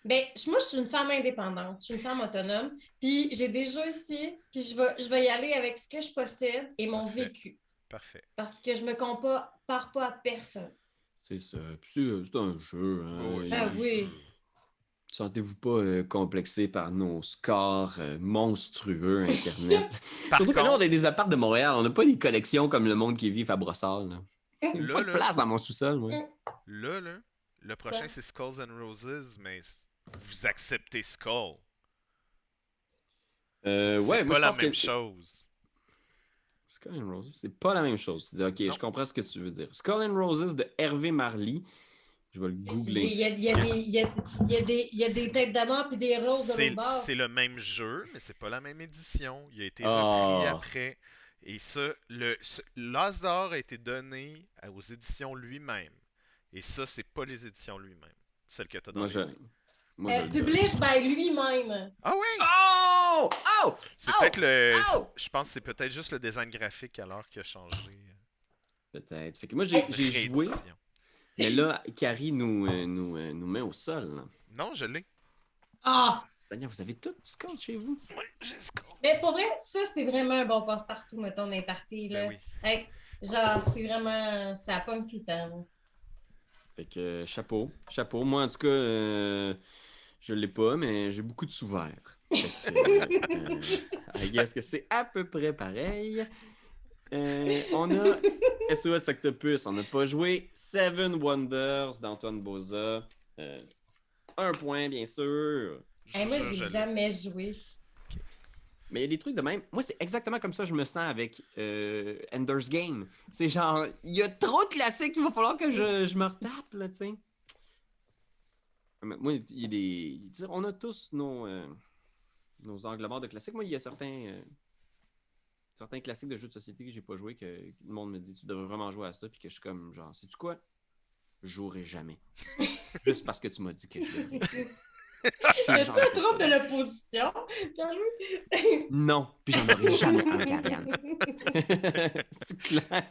ben, moi, je suis une femme indépendante, je suis une femme autonome, puis j'ai des jeux ici, puis je vais, je vais y aller avec ce que je possède et mon vécu. Parfait. Parce que je me compare pas à personne. C'est ça. c'est un jeu. Hein. Ah oui. Sentez-vous pas euh, complexé par nos scores euh, monstrueux Internet? Surtout que là, on a des apparts de Montréal. On n'a pas des collections comme le monde qui vit à Brossard. Là. pas de place dans mon sous-sol. Là, là, le prochain, c'est Skulls and Roses, mais vous acceptez Skull. Euh, ouais, c'est pas la même chose. Skull and Roses, c'est pas la même chose. Tu dis, ok, je comprends ce que tu veux dire. Skull and Roses de Hervé Marly. Je vais le googler. Il y a, y a, des, y a, y a des, y a des têtes d'amande et des roses de l'autre C'est le même jeu, mais c'est pas la même édition. Il a été repris ah. après. Et ça, le l'As d'or a été donné aux éditions lui-même. Et ça, c'est pas les éditions lui-même. Celle que tu as dans Moi, euh, publish by lui-même. Ah oui! Oh! Oh! C'est peut-être le. Oh! Je pense que c'est peut-être juste le design graphique alors qui a changé. Peut-être. Fait que moi, j'ai joué. Mais là, Carrie nous, euh, nous, euh, nous met au sol. Non, je l'ai. Ah! Seigneur, vous avez tout Skull chez vous? Oui, j'ai Skull. Mais pour vrai, ça, c'est vraiment un bon passe-partout, mettons, d'un party. Là. Ben oui. genre, c'est vraiment. Ça pomme tout le temps. Fait que chapeau. Chapeau. Moi, en tout cas, je l'ai pas, mais j'ai beaucoup de souvenirs. euh, I guess que c'est à peu près pareil. Euh, on a SOS Octopus, on n'a pas joué. Seven Wonders d'Antoine Boza. Euh, un point, bien sûr. Hey, moi, j'ai jamais joué. Mais il y a des trucs de même. Moi, c'est exactement comme ça que je me sens avec euh, Ender's Game. C'est genre, il y a trop de classiques qu'il va falloir que je, je me retape, là, tu sais. Moi, il y a des. On a tous nos, euh, nos angles morts de classiques. Moi, il y a certains, euh, certains classiques de jeux de société que j'ai pas joué que le monde me dit tu devrais vraiment jouer à ça. Puis que je suis comme, genre, sais-tu quoi? Je jouerai jamais. Juste parce que tu m'as dit que je devrais. Y a-tu un trouble de l'opposition, non, puis j'en aurai jamais un, Karianne. C'est clair?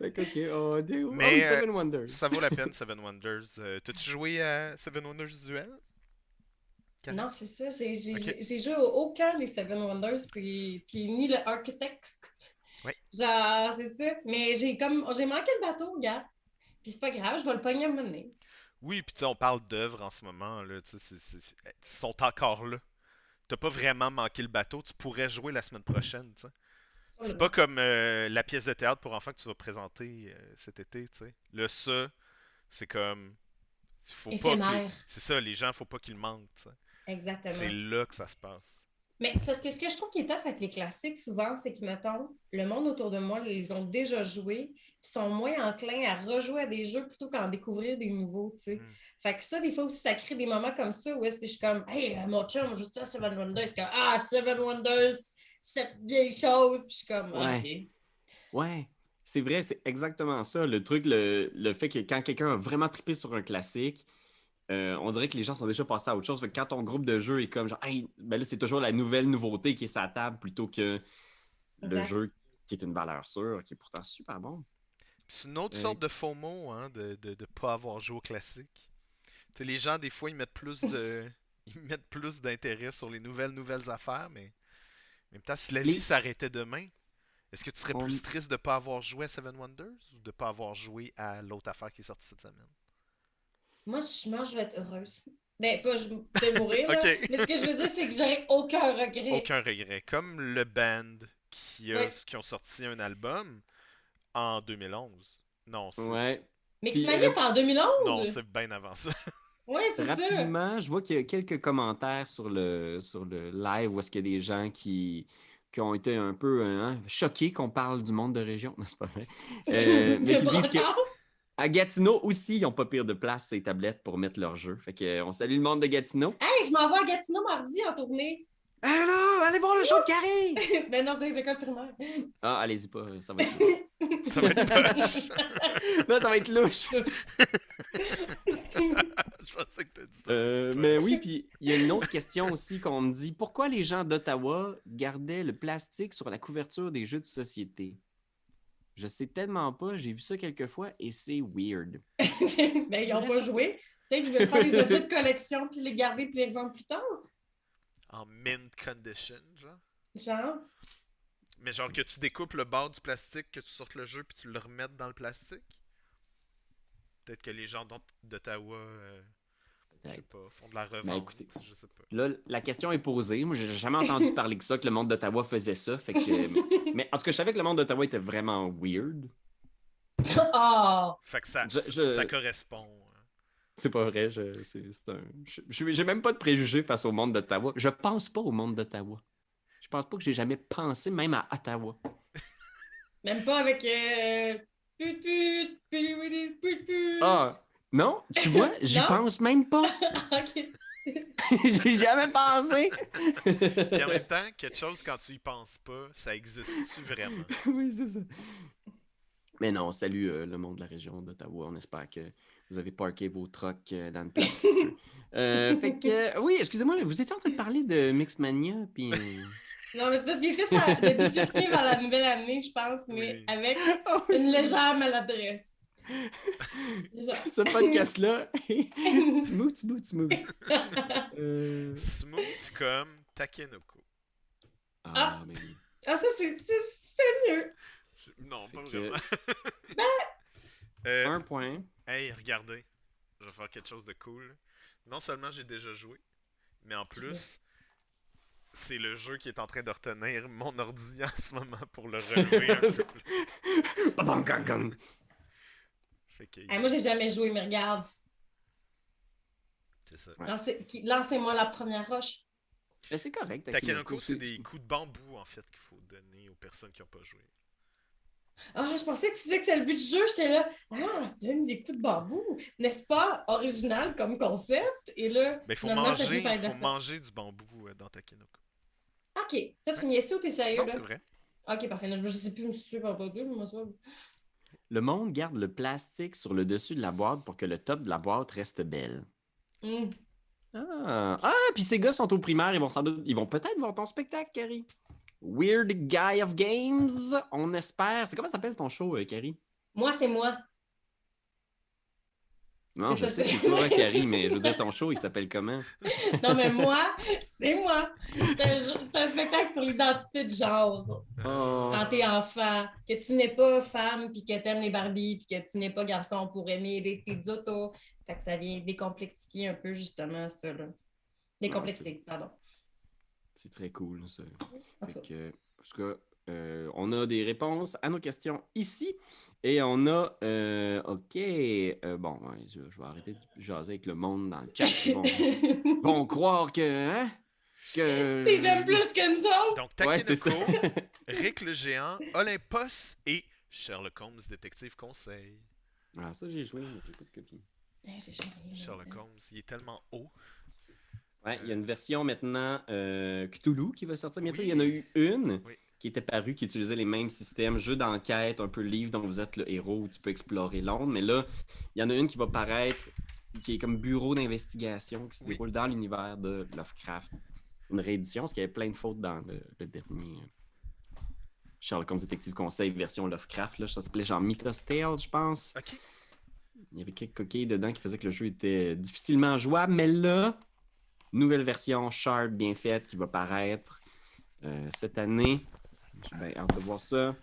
ok, on est Mais, oh, Seven Wonders. ça vaut la peine, Seven Wonders. Euh, t'as-tu joué à Seven Wonders Duel? Non, c'est ça. J'ai joué au aucun des Seven Wonders, puis ni le Architect. Oui. Genre, c'est ça. Mais j'ai comme j'ai manqué le bateau, gars. Puis c'est pas grave, je vais le pogner à un moment Oui, puis tu sais, on parle d'œuvres en ce moment, là. Ils sont encore là. T'as pas vraiment manqué le bateau, tu pourrais jouer la semaine prochaine, tu sais. C'est pas comme euh, la pièce de théâtre pour enfants que tu vas présenter euh, cet été, tu sais. Le ça, c'est comme. Faut pas c'est ça, les gens, faut pas qu'ils manquent, Exactement. C'est là que ça se passe. Mais parce que ce que je trouve qui est tough avec les classiques, souvent, c'est que, mettons, le monde autour de moi, ils ont déjà joué, puis sont moins enclins à rejouer à des jeux plutôt qu'à en découvrir des nouveaux, tu sais. Mm. Fait que ça, des fois aussi, ça crée des moments comme ça où est-ce que je suis comme, hey, euh, mon chum, je joue à Seven Wonders? Comme, ah, Seven Wonders, cette vieille chose. Puis je suis comme, Ouais. OK. Ouais, c'est vrai, c'est exactement ça. Le truc, le, le fait que quand quelqu'un a vraiment trippé sur un classique, euh, on dirait que les gens sont déjà passés à autre chose. Fait que quand ton groupe de jeu est comme genre, hey, ben là, c'est toujours la nouvelle nouveauté qui est sur la table plutôt que le jeu qui est une valeur sûre, qui est pourtant super bon. C'est une autre Euh, sorte de FOMO, hein, de ne de, de pas avoir joué au classique. Tu sais, les gens, des fois, ils mettent plus de. ils mettent plus d'intérêt sur les nouvelles, nouvelles affaires, mais. En même temps, si la Les- vie s'arrêtait demain, est-ce que tu serais On- plus triste de pas avoir joué à Seven Wonders ou de pas avoir joué à l'autre affaire qui est sortie cette semaine? Moi, je, moi, je vais être heureuse. Ben, pas je- de mourir, là. Mais ce que je veux dire, c'est que j'aurais aucun regret. Aucun regret. Comme le band qui, a, Ouais. qui ont sorti un album en 2011. Non, c'est Ouais. Mixmania, Puis, c'est en 2011? non, c'est bien avant ça. Ouais, c'est ça. Rapidement, je vois qu'il y a quelques commentaires sur le, sur le live où est-ce qu'il y a des gens qui, qui ont été un peu hein, choqués qu'on parle du monde de région. Non, c'est pas vrai. Euh, mais qui De disent que. À Gatineau aussi, ils n'ont pas pire de place ces tablettes pour mettre leur jeu. Fait que, euh, on salue le monde de Gatineau. Hey, je m'en vais à Gatineau mardi en tournée. Alors, allez voir le show de Carrie! ben non, c'est les écoles primaires. Ah, allez-y pas, ça va être louche. Ça va être poche. Non, ça va être louche. Je pensais que t'as dit ça. Euh, mais oui, puis il y a une autre question aussi qu'on me dit. Pourquoi les gens d'Ottawa gardaient le plastique sur la couverture des jeux de société? Je sais tellement pas, j'ai vu ça quelques fois et c'est weird. ben, ils n'ont pas joué. Peut-être qu'ils veulent faire des objets de collection puis les garder puis les revendre plus tard. En mint condition, genre. Genre. Mais genre que tu découpes le bord du plastique, que tu sortes le jeu, puis tu le remettes dans le plastique? Peut-être que les gens d'Ottawa, euh, je sais Peut-être. pas, font de la revente. écoutez. je sais pas. Là, la question est posée. Moi, j'ai jamais entendu parler que ça, que le monde d'Ottawa faisait ça. Fait que... Mais en tout cas, je savais que le monde d'Ottawa était vraiment weird. Oh! Fait que ça, Je- je- ça correspond. hein. C'est pas vrai. Je, c'est, c'est un... j'ai même pas de préjugés face au monde d'Ottawa. Je pense pas au monde d'Ottawa. Je pense pas que j'ai jamais pensé même à Ottawa. Même pas avec. Euh... Put put, put put put. Ah, non, tu vois, j'y pense même pas. ok. j'ai jamais pensé. Puis en même temps, quelque chose quand tu y penses pas, ça existe-tu vraiment? oui, c'est ça. Mais non, salut euh, le monde de la région d'Ottawa. On espère que vous avez parké vos trucks euh, dans le peut. Euh, fait que, euh, oui, excusez-moi, vous étiez en train de parler de Mixmania, puis... euh, Non, mais c'est parce qu'il essaie de bifurquer vers la nouvelle année, je pense, mais Oui. avec Ah une légère maladresse. Ce podcast-là, smooth, smooth, smooth. Euh, Smooth comme Takenoko. Ah, mais oui. Ah, ça, c'est mieux. Je- Non, pas que- vraiment. Euh, Un point. Hey, regardez, je vais faire quelque chose de cool. Non seulement j'ai déjà joué, mais en plus, c'est le jeu qui est en train de retenir mon ordi en ce moment pour le relever un peu plus. Fait que, Hey, moi, j'ai jamais joué, mais regarde. c'est ça. Ouais. Lancez- qui- Lancez-moi la première roche. Mais c'est correct. Takenoko, c'est des coups de bambou en fait qu'il faut donner aux personnes qui n'ont pas joué. Ah, je pensais que tu disais que c'est le but du jeu. J'étais là. Ah, donne des coups de bambou. N'est-ce pas original comme concept? Et là, Mais il faut ça manger, par faut du bambou euh, dans Takenoko. OK. Ça, tu niaises ou t'es sérieux? Non, là? c'est vrai. OK, parfait. Je, je sais plus si c'est pas pas deux, mais moi, ça. Le monde garde le plastique sur le dessus de la boîte pour que le top de la boîte reste belle. Hum. Ah, ah puis ces gars sont au primaire, ils vont sans doute, ils vont peut-être voir ton spectacle, Carrie. Weird Guy of Games, on espère. C'est comment ça s'appelle ton show, euh, Carrie? Moi, c'est moi. Non, je sais, c'est- toi, Carrie, mais je veux dire, ton show, il s'appelle comment? Non, mais moi, c'est moi. C'est un, spectacle sur l'identité de genre. Oh. Quand t'es enfant, que tu n'es pas femme, puis que t'aimes les Barbies, puis que tu n'es pas garçon pour aimer les tes autos. Fait que ça vient décomplexifier un peu, justement, ça, là. Décomplexer, pardon. C'est très cool, ça. En Fait tout cas. Euh, on a des réponses à nos questions ici. Et on a. euh, OK. euh, bon, ouais, je, je vais arrêter de jaser avec le monde dans le chat. Ils vont, croire que. Hein, que T'es aimes plus que nous autres? Donc, Ouais, c'est ça. Takenoko, Rick le géant, Olympus et Sherlock Holmes, détective conseil. ah, ça, j'ai joué, mais j'ai pas de copie. Rien Sherlock là-dedans. Holmes, il est tellement haut. Ouais, il y a une version maintenant euh, Cthulhu qui va sortir bientôt. Oui. Il y en a eu une Oui. Qui était parue, qui utilisait les mêmes systèmes, jeu d'enquête, un peu livre dont vous êtes le héros où tu peux explorer Londres. Mais là, il y en a une qui va paraître, qui est comme bureau d'investigation, qui se Oui. déroule dans l'univers de Lovecraft. Une réédition, parce qu'il y avait plein de fautes dans le, le dernier euh, Sherlock Holmes Détective Conseil version Lovecraft. Là, ça s'appelait genre Mythos Tale, je pense. Il y avait quelques coquilles dedans qui faisaient que le jeu était difficilement jouable, mais là, nouvelle version Shard bien faite qui va paraître euh, cette année. J'ai bien hâte de voir ça.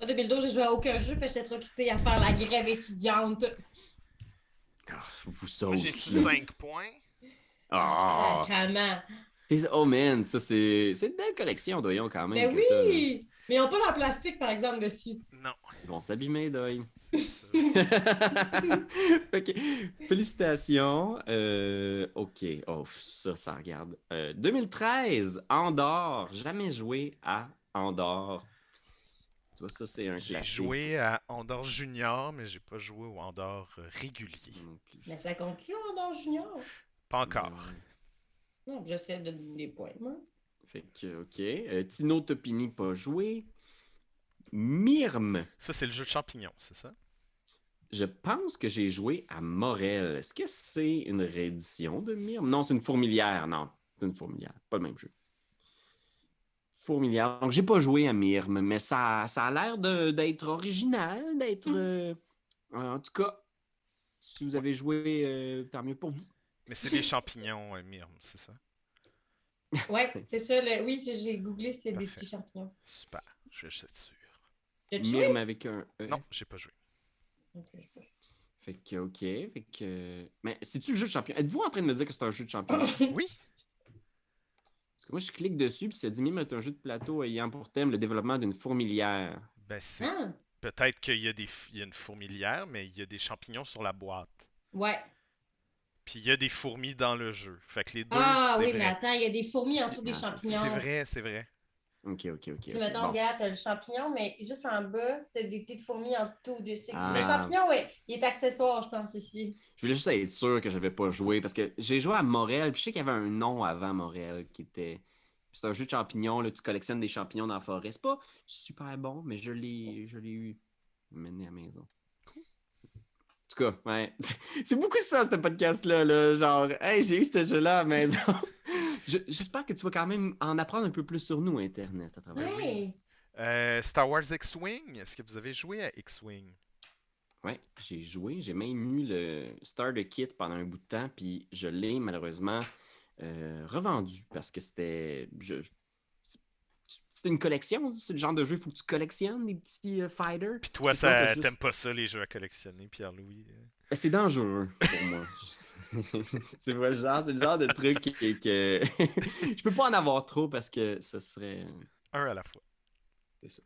En 2012, j'ai joué à aucun jeu, puis j'étais trop occupée à faire la grève étudiante. Ah, vous Moi, sauve. j'ai 5 points? Ah! Sacrement. T'es- Oh man, ça c'est c'est une belle collection, Doyon, quand même. Mais que là. oui! Mais ils n'ont pas la plastique, par exemple, dessus. Non. Ils vont s'abîmer, Doy. Ok. Félicitations. Euh, ok. Oh, ça, ça regarde. Euh, 2013, Andorre. Jamais joué à Andorre. Tu vois, ça, c'est un J'ai classique. joué à Andorre Junior, mais j'ai pas joué au Andorre euh, régulier. Non plus. Mais ça compte-tu dans junior? Pas encore. Non, j'essaie de donner des points, moi. Fait que, ok. Euh, Tino Topini, pas joué. Myrme. Ça, c'est le jeu de champignons, c'est ça? Je pense que j'ai joué à Morel. Est-ce que c'est une réédition de Myrme? Non, c'est une fourmilière. Non, c'est une fourmilière. Pas le même jeu. Fourmilière. Donc, j'ai pas joué à Myrme, mais ça, ça a l'air d'être original, d'être. euh, en tout cas, si vous avez joué, euh, tant mieux pour vous. Mais c'est des champignons, euh, Myrme, c'est ça? Ouais, C'est- ça. Le... Oui, j'ai googlé, c'est des petits champignons. Super, je être sûr. Myrme avec un. E. Non, j'ai pas joué. Ok, je sais pas. Fait que, ok. Fait que. Mais c'est-tu le jeu de champion? Êtes-vous en train de me dire que c'est un jeu de champion? Parce Oui? que moi, je clique dessus, puis ça dit Myrme est un jeu de plateau ayant pour thème le développement d'une fourmilière. Ben, c'est Ah! peut-être qu'il y, a des il y a une fourmilière, mais il y a des champignons sur la boîte. Ouais. Puis il y a des fourmis dans le jeu. Fait que les deux, Ah oui, vrai. mais attends, il y a des fourmis en dessous des champignons. C'est vrai, c'est vrai. Ok, ok, ok. Tu ok. mettons, Bon. regarde, t'as le champignon, mais juste en bas, t'as des petites fourmis en tout dessus. Ah. Le champignon, ouais, il est accessoire, je pense, ici. Je voulais juste être sûr que j'avais pas joué parce que j'ai joué à Morel, puis je sais qu'il y avait un nom avant Morel qui était. C'est un jeu de champignons, là, tu collectionnes des champignons dans la forêt. C'est pas super bon, mais je l'ai je l'ai eu mené à la maison. En tout cas, ouais. C'est beaucoup ça, ce podcast-là. Là. Genre, hey, j'ai eu ce jeu-là à la maison. Je- J'espère que tu vas quand même en apprendre un peu plus sur nous, Internet, à travers. Ouais. Euh, Star Wars X-Wing, est-ce que vous avez joué à X-Wing? Ouais, j'ai joué. J'ai même eu le Starter Kit pendant un bout de temps, puis je l'ai malheureusement euh, revendu parce que c'était. je- c'est- une collection, c'est le genre de jeu, il faut que tu collectionnes des petits euh, fighters. Puis toi, juste- t'aimes pas ça, les jeux à collectionner, Pierre-Louis? Ben, C'est dangereux pour moi. tu vois, le genre, c'est le genre de truc que, que- je peux pas en avoir trop parce que ce serait. Un à la fois. C'est ça.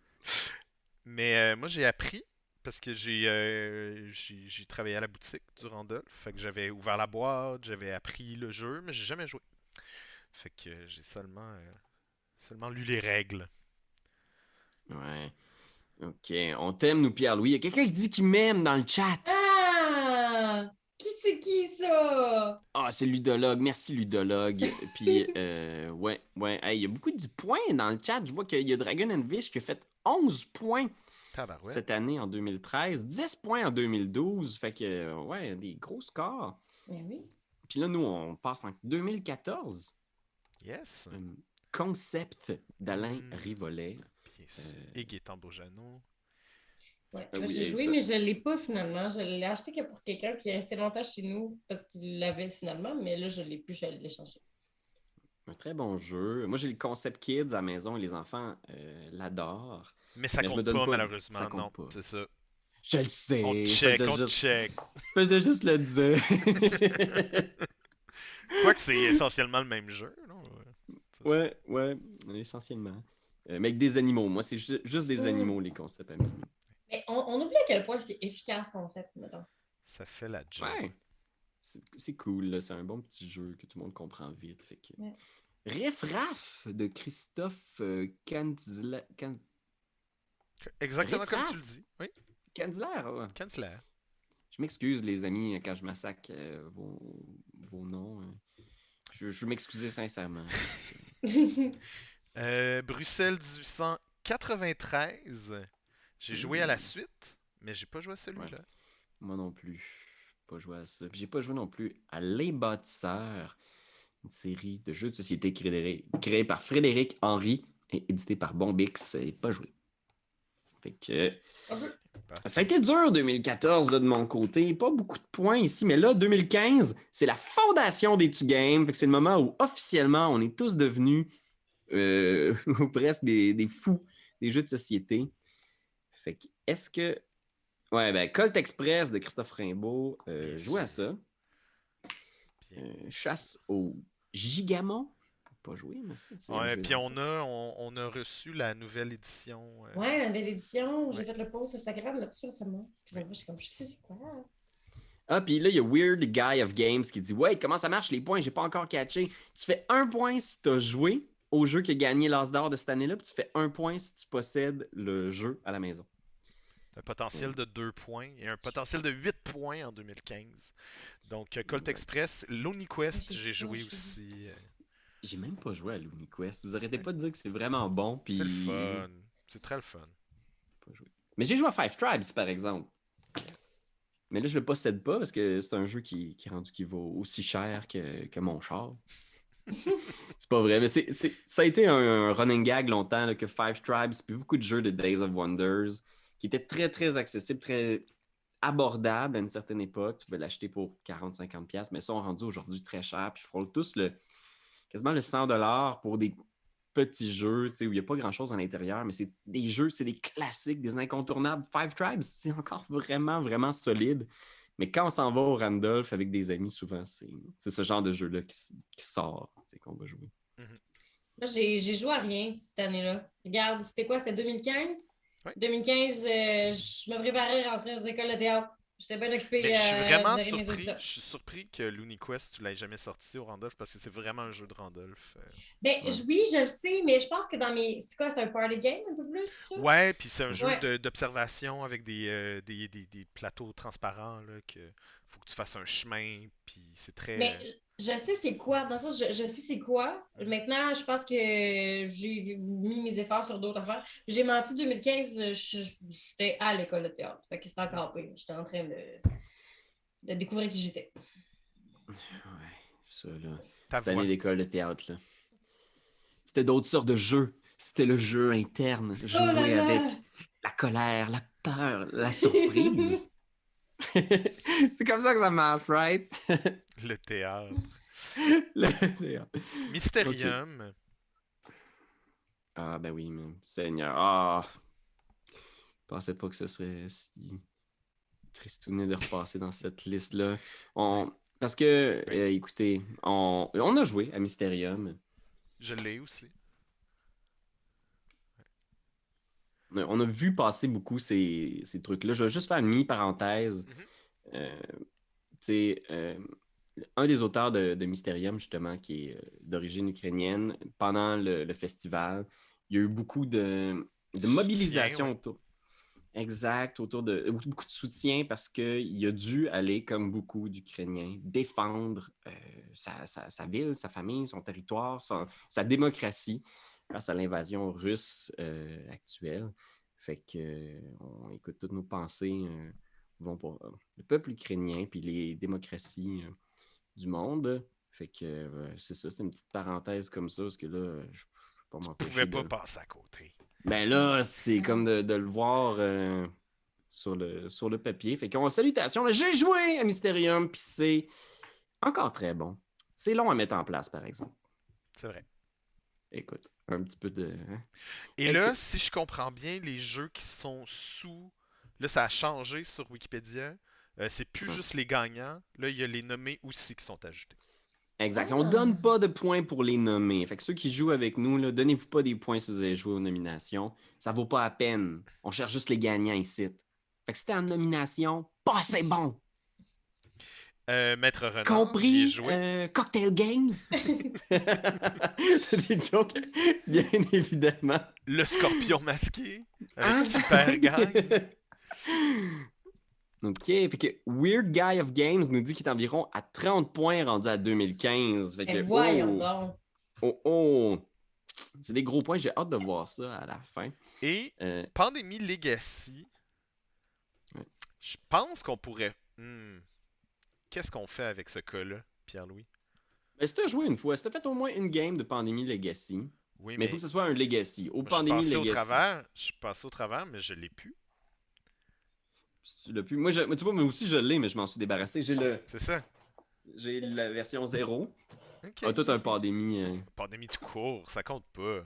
Mais euh, moi, j'ai appris parce que j'ai euh, j'ai j'ai travaillé à la boutique du Randolph. Fait que j'avais ouvert la boîte, j'avais appris le jeu, mais j'ai jamais joué. Fait que j'ai seulement, euh, seulement lu les règles. Ouais. Ok, on t'aime, nous, Pierre-Louis. Il y a quelqu'un qui dit qu'il m'aime dans le chat. C'est qui ça? Ah, c'est Ludologue. Merci, Ludologue. Puis, euh, ouais, ouais. Hey, il y a beaucoup de points dans le chat. Je vois qu'il y a Dragon and Vish qui a fait 11 points Tabarouette. cette année en 2013, 10 points en 2012. Fait que, ouais, des gros scores. Ben oui. Puis là, nous, on passe en 2014. Yes. Concept d'Alain Mm. Rivolet. Euh, Et Gaétan Bojano. Ouais. Ah oui, j'ai joué, ça- mais je ne l'ai pas finalement. Je l'ai acheté que pour quelqu'un qui est resté longtemps chez nous parce qu'il l'avait finalement, mais là, je ne l'ai plus, je l'ai changé. Un très bon jeu. Moi, j'ai le Concept Kids à la maison et les enfants euh, l'adorent. Mais ça Mais je me compte donne pas, pas, malheureusement. ça compte non, pas. c'est ça. Je le sais. On je check, on juste- check. je faisais juste le dire. Quoique c'est essentiellement le même jeu, non? Ouais, ouais, essentiellement. mais avec des animaux. Moi, c'est juste des animaux, les concepts à. Mais on, oublie à quel point c'est efficace, concept, mettons. Ça fait la job. Ouais. C'est cool, c'est un bon petit jeu que tout le monde comprend vite. Fait que... Riff Raff de Christophe euh, Exactement comme tu le dis. Oui. Kanzler. Je m'excuse, les amis, quand je massacre euh, vos, vos, noms. Hein. Je, je m'excusais sincèrement. Euh, Bruxelles 1893. J'ai joué à la suite, mais j'ai pas joué à celui-là. Moi non plus. Pas joué à ça. J'ai pas joué non plus à Les Bâtisseurs, une série de jeux de société créée par Frédéric Henry et édité par Bombix. Et pas joué. Fait que. Ça a été dur 2014 de mon côté. Pas beaucoup de points ici, mais là, 2015, c'est la fondation des Two Games. C'est le moment où officiellement on est tous devenus euh, presque des, fous des jeux de société. Fait que est-ce que. Ouais, ben Colt Express de Christophe Rimbaud, euh, à ça. Euh, chasse au Gigamon pas joué, mais ça. Ouais, puis on a, on, a reçu la nouvelle édition. Euh, ouais, la nouvelle édition. J'ai fait le post Instagram là-dessus récemment. Puis moi, je suis comme, je sais c'est quoi. Ah, puis là, il y a Weird Guy of Games qui dit Ouais, comment ça marche les points J'ai pas encore catché. Tu fais un point si tu as joué au jeu qui a gagné l'As d'or de cette année-là, puis tu fais un point si tu possèdes le jeu à la maison. Un potentiel de 2 points et un potentiel de 8 points en 2015. Donc, Colt Express, Lonely Quest, j'ai joué aussi. Euh, j'ai même pas joué à LuniQuest. Vous arrêtez pas de dire que c'est vraiment bon. Puis... C'est le fun. C'est très le fun. Mais j'ai joué à Five Tribes, par exemple. Mais là, je le possède pas parce que c'est un jeu qui, qui, rendu qui vaut aussi cher que, que mon char. c'est pas vrai, mais c'est, ça a été un, running gag longtemps que Five Tribes, puis beaucoup de jeux de Days of Wonders qui étaient très, très accessibles, très abordables à une certaine époque. Tu peux l'acheter pour 40-50$, mais sont rendus aujourd'hui très cher, puis ils font tous le, quasiment le 100 pour des petits jeux où il n'y a pas grand-chose à l'intérieur, mais c'est des jeux, c'est des classiques, des incontournables. Five Tribes, c'est encore vraiment, vraiment solide. Mais quand on s'en va au Randolph avec des amis, souvent, c'est ce genre de jeu-là qui, sort, qu'on va jouer. Moi, j'ai joué à rien cette année-là. Regarde, c'était quoi? C'était 2015? 2015, euh, je me préparais à rentrer les écoles de théâtre. J'étais bien occupé. je suis euh, vraiment surpris. Je suis surpris que LuniQuest, tu l'aies jamais sorti au Randolph parce que c'est vraiment un jeu de Randolph. Euh. Ben oui, je le sais, mais je pense que dans mes. C'est quoi, c'est un party game un peu plus? Ça? Ouais, puis c'est un jeu d'observation avec des, euh, des, des, des, plateaux transparents là, que faut que tu fasses un chemin, puis c'est très. Mais je sais c'est quoi. Dans ça, je, je sais c'est quoi. Maintenant, je pense que j'ai mis mes efforts sur d'autres affaires. J'ai menti 2015, j'étais à l'école de théâtre. Fait que c'était encore pire. J'étais en train de, de découvrir qui j'étais. Ouais, ça là. Cette année d'école de théâtre, là. C'était d'autres sortes de jeux. C'était le jeu interne. Oh Jouer avec la colère, la peur, la surprise. c'est comme ça que ça marche, right? Le théâtre. Le théâtre. Mysterium. Ah, ben oui, mais Seigneur. Ah! Je pensais pas que ce serait si tristouné de repasser dans cette liste-là. On... Parce que, euh, écoutez, on... on a joué à Mysterium. Je l'ai aussi. On a vu passer beaucoup ces, trucs-là. Je vais juste faire une mini-parenthèse. Mhm. Euh, euh, un des auteurs de, Mysterium, justement, qui est euh, d'origine ukrainienne, pendant le, festival, il y a eu beaucoup de, mobilisation autour. Exact, autour de beaucoup de soutien parce qu'il a dû aller, comme beaucoup d'Ukrainiens, défendre sa, ville, sa famille, son territoire, sa démocratie face à l'invasion russe euh, actuelle. Fait que euh, on écoute toutes nos pensées euh, vont pour le peuple ukrainien puis les démocraties du monde. Fait que c'est ça, c'est une petite parenthèse comme ça, parce que là, je, je m'empêcher. pouvais pas passer à côté. Ben là, c'est comme de, le voir sur, le, sur le papier. Fait qu'on salutations. J'ai joué à Mysterium, puis c'est encore très bon. C'est long à mettre en place, par exemple. C'est vrai. Écoute un petit peu de. Hein. Et là, si je comprends bien, les jeux qui sont sous. Là, ça a changé sur Wikipédia. Euh, c'est plus juste les gagnants. Là, il y a les nommés aussi qui sont ajoutés. Exact. On Ah. donne pas de points pour les nommer. Fait que ceux qui jouent avec nous, là, donnez-vous pas des points si vous avez joué aux nominations. Ça vaut pas la peine. On cherche juste les gagnants ici. Fait que si t'es en nomination, pas c'est bon. Euh, Maître Renard, Compris? joué. euh, cocktail Games? C'est des jokes, bien évidemment. Le scorpion masqué. Hein? Avec qui perd gagne. OK. Fait que Weird Guy of Games nous dit qu'il est environ à 30 points rendu à 2015. Fait que, Mais voyons oh, donc. oh, oh. C'est des gros points. J'ai hâte de voir ça à la fin. Et Euh, Pandémie Legacy, Ouais. je pense qu'on pourrait. Hmm. Qu'est-ce qu'on fait avec ce cas-là, Pierre-Louis? Ben, si t'as joué une fois, si t'as fait au moins une game de Pandémie Legacy, Oui, mais il faut que ce soit un Legacy. Au moi, je suis Pandémie passé au Legacy. travers. Je suis passé au travers, mais je l'ai plus. Si tu l'as plus. Moi, je- moi, tu vois, moi aussi, je l'ai, mais je m'en suis débarrassé. J'ai le, C'est ça. j'ai la version 0. Ok. Ah, toi, t'as un Pandémie. euh, Pandémie tout court, ça compte pas.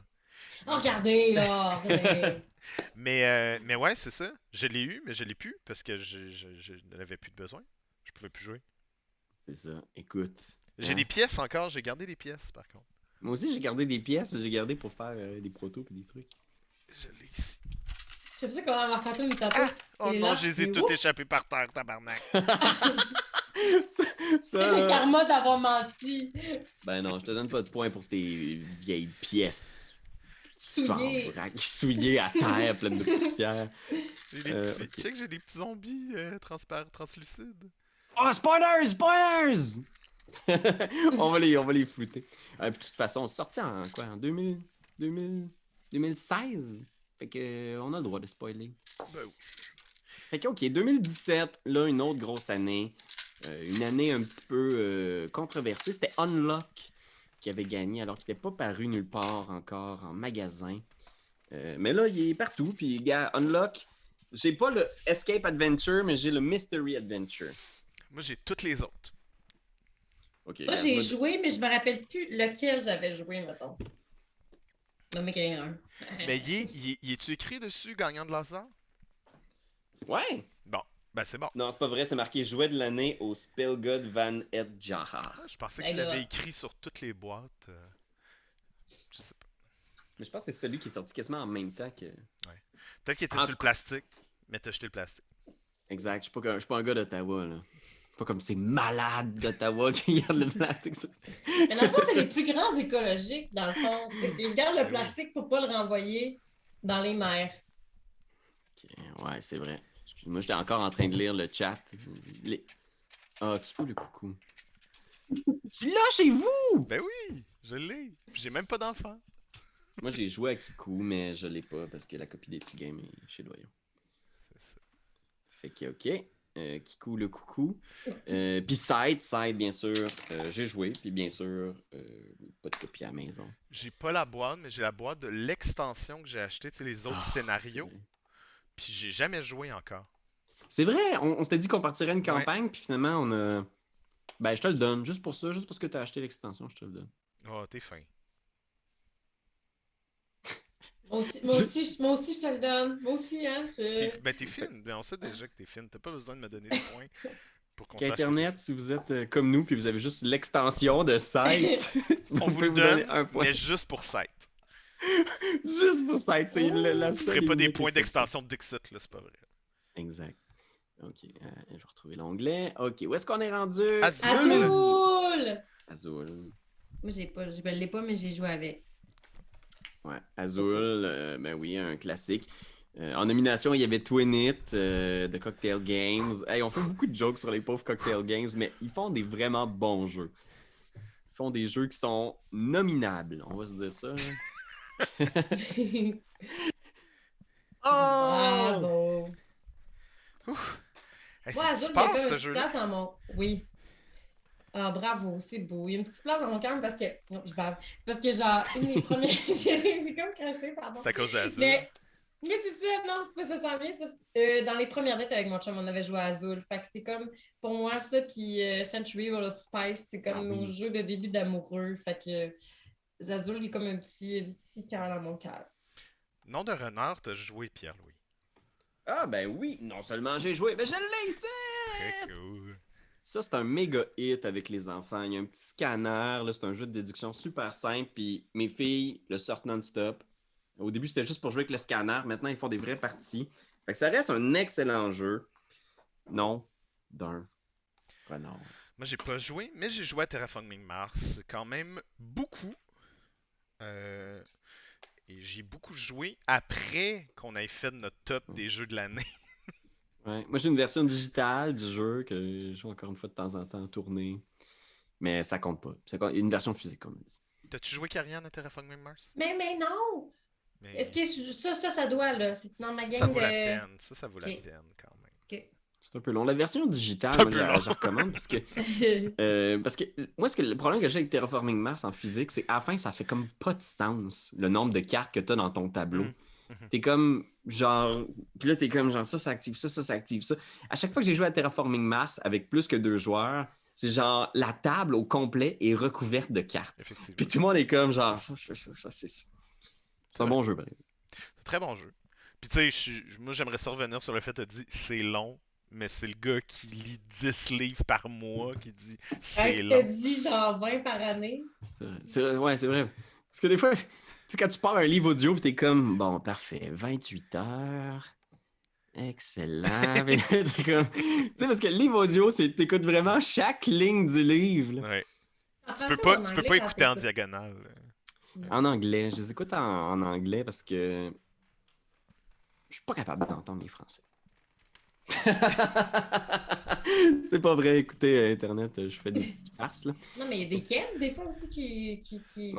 Oh, regardez, là. regardez. Mais, euh, mais ouais, c'est ça. Je l'ai eu, mais je l'ai plus parce que je, je, je n'avais plus de besoin. Je pouvais plus jouer. C'est ça. Écoute. J'ai hein. des pièces encore, j'ai gardé des pièces par contre. Moi aussi, j'ai gardé des pièces. J'ai gardé pour faire euh, des protos et des trucs. Je l'ai ici. Je sais comment raconté une tantôt. Ah! Oh Et non, là, je les ai toutes échappées par terre, tabarnak. ça, C'est le karma d'avoir menti. Ben non, je te donne pas de points pour tes vieilles pièces. Souillé. Vrac- Souillées à terre, pleines de poussière. J'ai des Euh, petits... j'ai des petits zombies euh, translucides. Oh, spoilers! Spoilers! on, va les, on va les flouter. Euh, puis de toute façon, sorti en quoi? En 2000, 2000, 2016? Fait que, on a le droit de spoiler. Ben oui. Fait que, ok, 2017, là, une autre grosse année. Euh, une année un petit peu euh, controversée. C'était Unlock qui avait gagné alors qu'il n'était pas paru nulle part encore en magasin. Euh, mais là, il est partout. Puis, gars, Unlock, j'ai pas le Escape Adventure, mais j'ai le Mystery Adventure. Moi, j'ai toutes les autres. Moi, j'ai moi- joué, mais je me rappelle plus lequel j'avais joué, mettons. Non, mais qu'il y un. Mais y est- y est- y est-tu écrit dessus, gagnant de laser? Ouais! Ben c'est bon. Non, c'est pas vrai, c'est marqué jouet de l'année au Spellgod Van Edjahar. Ah, je pensais qu'il l'avait écrit sur toutes les boîtes. euh, Je sais pas. Mais je pense que c'est celui qui est sorti quasiment en même temps que. Peut-être qu'il était En sur le plastique, mais t'as jeté le plastique. Exact, je suis pas, comme- je suis pas un gars d'Ottawa, là. Pas comme ces malades d'Ottawa qui gardent le plastique. Mais dans le fond, c'est les plus grands écologiques, dans le fond. C'est qu'ils gardent le plastique pour pas le renvoyer dans les mers. Ok, Ouais, c'est vrai. Excuse-moi, j'étais encore en train de lire le chat. Les- Ah, Kikou le coucou? tu l'as chez vous! Ben oui, je l'ai. Puis J'ai même pas d'enfant. Moi, j'ai joué à Kikou, mais je l'ai pas parce que la copie des petits games est chez Doyon. C'est ça. Fait que, ok. Euh, Kikou le coucou. Euh, puis Side, Side, bien sûr, euh, j'ai joué. Puis bien sûr, euh, pas de copie à la maison. J'ai pas la boîte, mais j'ai la boîte de l'extension que j'ai acheté, tu sais, les autres Ah, scénarios. Puis j'ai jamais joué encore. C'est vrai, on, on s'était dit qu'on partirait une campagne, puis finalement, on a. Ben, je te le donne, juste pour ça, juste parce que tu as acheté l'extension, je te le donne. Oh, t'es fin. Moi aussi, moi, Je- aussi, je- moi aussi, je te le donne. Moi aussi, hein. T'es-. Ben t'es fine. Ben, on sait déjà que t'es fine. T'as pas besoin de me donner des points pour qu'on que- Qu'Internet, si vous êtes euh, comme nous, puis vous avez juste l'extension de site, On vous le donne, un point. mais juste pour site. Juste pour site, c'est la et pas des points d'extension de Dixit, là, c'est pas vrai. Exact. Ok, euh, je vais retrouver l'onglet. Ok, où est-ce qu'on est rendu? Azul. Azul! Azul. Moi, j'ai pas, je l'ai pas, mais j'ai joué avec. Ouais, Azul, euh, ben oui, un classique. Euh, en nomination, il y avait Twin It euh, de Cocktail Games. Hey, on fait beaucoup de jokes sur les pauvres Cocktail Games, mais ils font des vraiment bons jeux. Ils font des jeux qui sont nominables, on va se dire ça. Oh! Bravo! Ouf. Hey, Moi, Azul, il y a comme une jeu-là. place dans mon. Oui. Ah, bravo, c'est beau. Il y a une petite place dans mon cœur parce que. Non, je parle. Parce que, genre, une des premières. j'ai comme craché, pardon. C'est à cause d'Azul. Mais, mais c'est ça, non, c'est pas ça, ça vient. c'est parce euh, dans les premières dates avec mon chum, on avait joué à Azul. Fait que c'est comme, pour moi, ça, puis euh, Century World of Spice, c'est comme Ah oui. nos jeux de début d'amoureux. Fait que euh, Azul, il est comme un petit, un petit cœur dans mon cœur. Nom de renard, t'as joué Pierre-Louis. Ah ben oui, non seulement j'ai joué, mais je l'ai ici! Très cool. Ça, c'est un méga hit avec les enfants. Il y a un petit scanner, c'est un jeu de déduction super simple, puis mes filles le sortent non-stop. Au début, c'était juste pour jouer avec le scanner. Maintenant, ils font des vraies parties. Fait que ça reste un excellent jeu. Non, d'un renard. Moi, j'ai pas joué, mais j'ai joué à Terraforming Mars quand même beaucoup. Euh, et j'ai beaucoup joué après qu'on ait fait notre top des jeux de l'année. Ouais. Moi, j'ai une version digitale du jeu que je joue encore une fois de temps en temps tournée. Mais ça compte pas. C'est une version physique, comme on dit. T'as-tu joué Karian à Terraforming Mars? Mais, mais non! Est-ce que ça, ça, ça doit, là? C'est dans ma game Ça vaut la peine. Ça, ça vaut la peine quand même. C'est un peu long. La version digitale, moi, je, recommande parce que, euh, parce que moi, ce que, le problème que j'ai avec Terraforming Mars en physique, c'est à la fin, ça fait comme pas de sens le nombre de cartes que tu as dans ton tableau. Mm. Mhm. T'es comme genre. Puis là, t'es comme genre ça, ça active ça, ça, ça active ça. À chaque fois que j'ai joué à Terraforming Mars avec plus que deux joueurs, c'est genre la table au complet est recouverte de cartes. Puis tout le monde est comme genre c'est C'est un bon jeu, C'est un très bon jeu. Puis tu sais, moi j'aimerais ça revenir sur le fait de dire c'est long, mais c'est le gars qui lit 10 livres par mois qui dit c'est long. dit genre 20 par année. C'est vrai. Ouais, c'est vrai. Parce que des fois, sais, quand tu pars un livre audio, tu es comme, bon, parfait, 28 heures. Excellent. tu sais, parce que le livre audio, c'est t'écoutes vraiment chaque ligne du livre. Ouais. Tu peux pas, tu peux pas écouter en diagonale. En anglais. Je les écoute en, anglais parce que je suis pas capable d'entendre les français. c'est pas vrai, écoutez, Internet, je fais des petites farces. Là. Non, mais il y a des quêtes, des fois aussi, qui, qui, qui,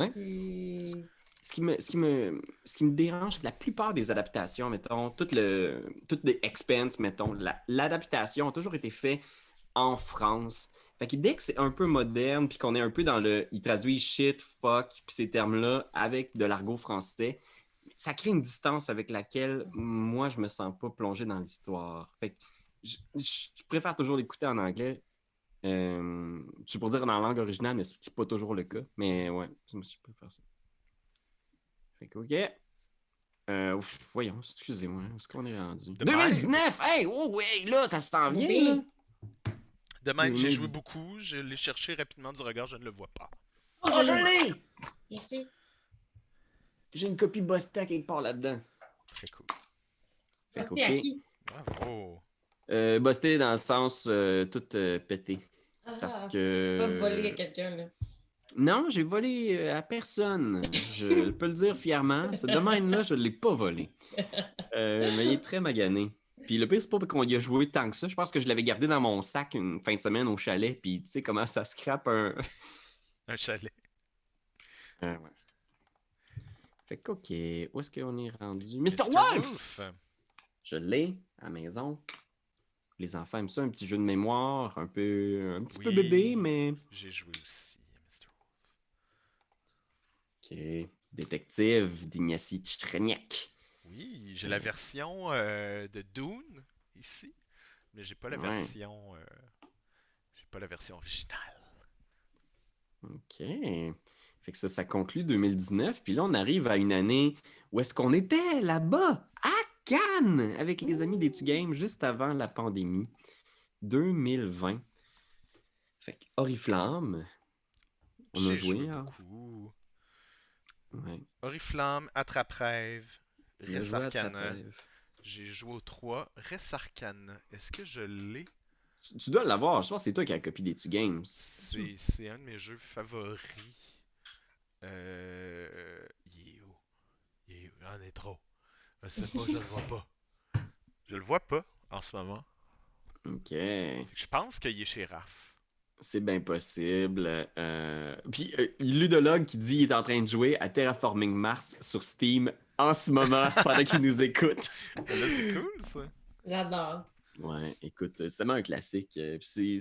ce qui me, ce qui me, ce qui me dérange, la plupart des adaptations, mettons, toutes le, toutes les expenses, mettons, l'adaptation a toujours été fait en France. Fait que dès que c'est un peu moderne, puis qu'on est un peu dans le. Il traduit shit, fuck, puis ces termes-là avec de l'argot français, ça crée une distance avec laquelle moi, je me sens pas plongé dans l'histoire. Fait que je, préfère toujours l'écouter en anglais. Euh, tu peux dire dans la langue originale, mais c'est pas toujours le cas. Mais ouais, je préfère ça. Fait que, OK. Euh, voyons, excusez-moi, où est-ce qu'on est rendu? 2019! Hey! Oh, ouais, là, ça s'en vient, Demain, j'ai joué beaucoup, je l'ai cherché rapidement du regard, je ne le vois pas. Oh, je l'ai! J'ai une copie Bosté quelque part là-dedans. Très cool. Bosté à qui? Bravo! Euh, Bosté dans le sens euh, tout euh, pété. Ah, parce que. Pas voler à quelqu'un, là. Non, j'ai volé euh, à personne. Je peux le dire fièrement. Ce domaine-là, je ne l'ai pas volé. Euh, mais il est très magané. Puis le pire, c'est pas qu'on y a joué tant que ça. Je pense que je l'avais gardé dans mon sac une fin de semaine au chalet. Puis tu sais comment ça scrape un. un chalet. Euh, ouais. Fait que, OK. Où est-ce qu'on est rendu? Mr. Wolf! Je l'ai à la maison. Les enfants aiment ça, un petit jeu de mémoire, un peu un petit peu bébé, mais. J'ai joué aussi. OK. Détective d'Ignacy Tchreniak. Oui, j'ai la version euh, de Dune ici, mais j'ai pas la version. Euh, j'ai pas la version originale. OK. Fait que ça, ça conclut 2019. Puis là, on arrive à une année où est-ce qu'on était là-bas, à Cannes, avec les amis des Games, juste avant la pandémie. 2020. Fait que Oriflamme, on a joué. Hein. Beaucoup. Oriflamme, Attrape-Rêve, Resarcana. J'ai joué au 3. Resarcana, est-ce que je l'ai? Tu, dois l'avoir. Je pense que c'est toi qui as copié des Two Games. C'est un de mes jeux favoris. Euh. Il est où? Il est où? En est trop. Je sais pas, je le vois pas. Je le vois pas en ce moment. Ok. Je pense qu'il est chez Raph. C'est bien possible. Euh... Puis, euh, Ludologue qui dit qu'il est en train de jouer à Terraforming Mars sur Steam en ce moment pendant qu'il nous écoute. c'est cool, ça. J'adore. Ouais, écoute, c'est tellement un classique. Euh, c'est,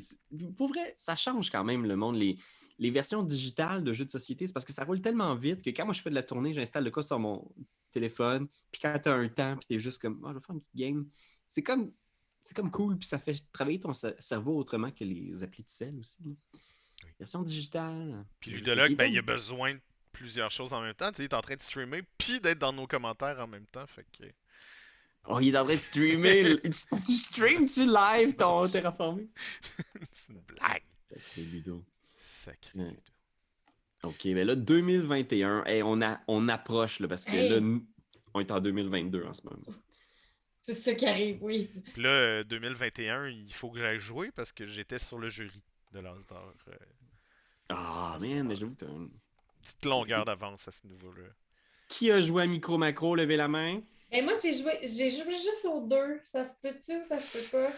pour vrai, ça change quand même le monde. Les, les versions digitales de jeux de société, c'est parce que ça roule tellement vite que quand moi je fais de la tournée, j'installe le cas sur mon téléphone. Puis quand tu as un temps, puis tu es juste comme, oh, je vais faire une petite game. C'est comme c'est comme cool, puis ça fait travailler ton cerveau autrement que les applis de sel aussi. Version digitale. Puis Ludologue, ben, il a besoin de plusieurs choses en même temps. Tu sais, il est en train de streamer, puis d'être dans nos commentaires en même temps. Fait que Oh, il est en train de streamer. tu, streams-tu live ton terraformé? C'est une blague. Sacré Ludo. Sacré Ludo. OK, mais là, 2021, on, a, on approche, là, parce que là, on est en 2022 en ce moment. C'est ça qui arrive, oui. Puis là, 2021, euh, il faut que j'aille jouer parce que j'étais sur le jury de l'Asdor. Euh. Ah, man, mais j'avoue que t'as une petite longueur d'avance à ce niveau-là. Qui a joué à Micro Macro? Levez la main? Et moi, j'ai joué, j'ai joué juste aux deux. Ça se peut-tu ou ça se peut pas?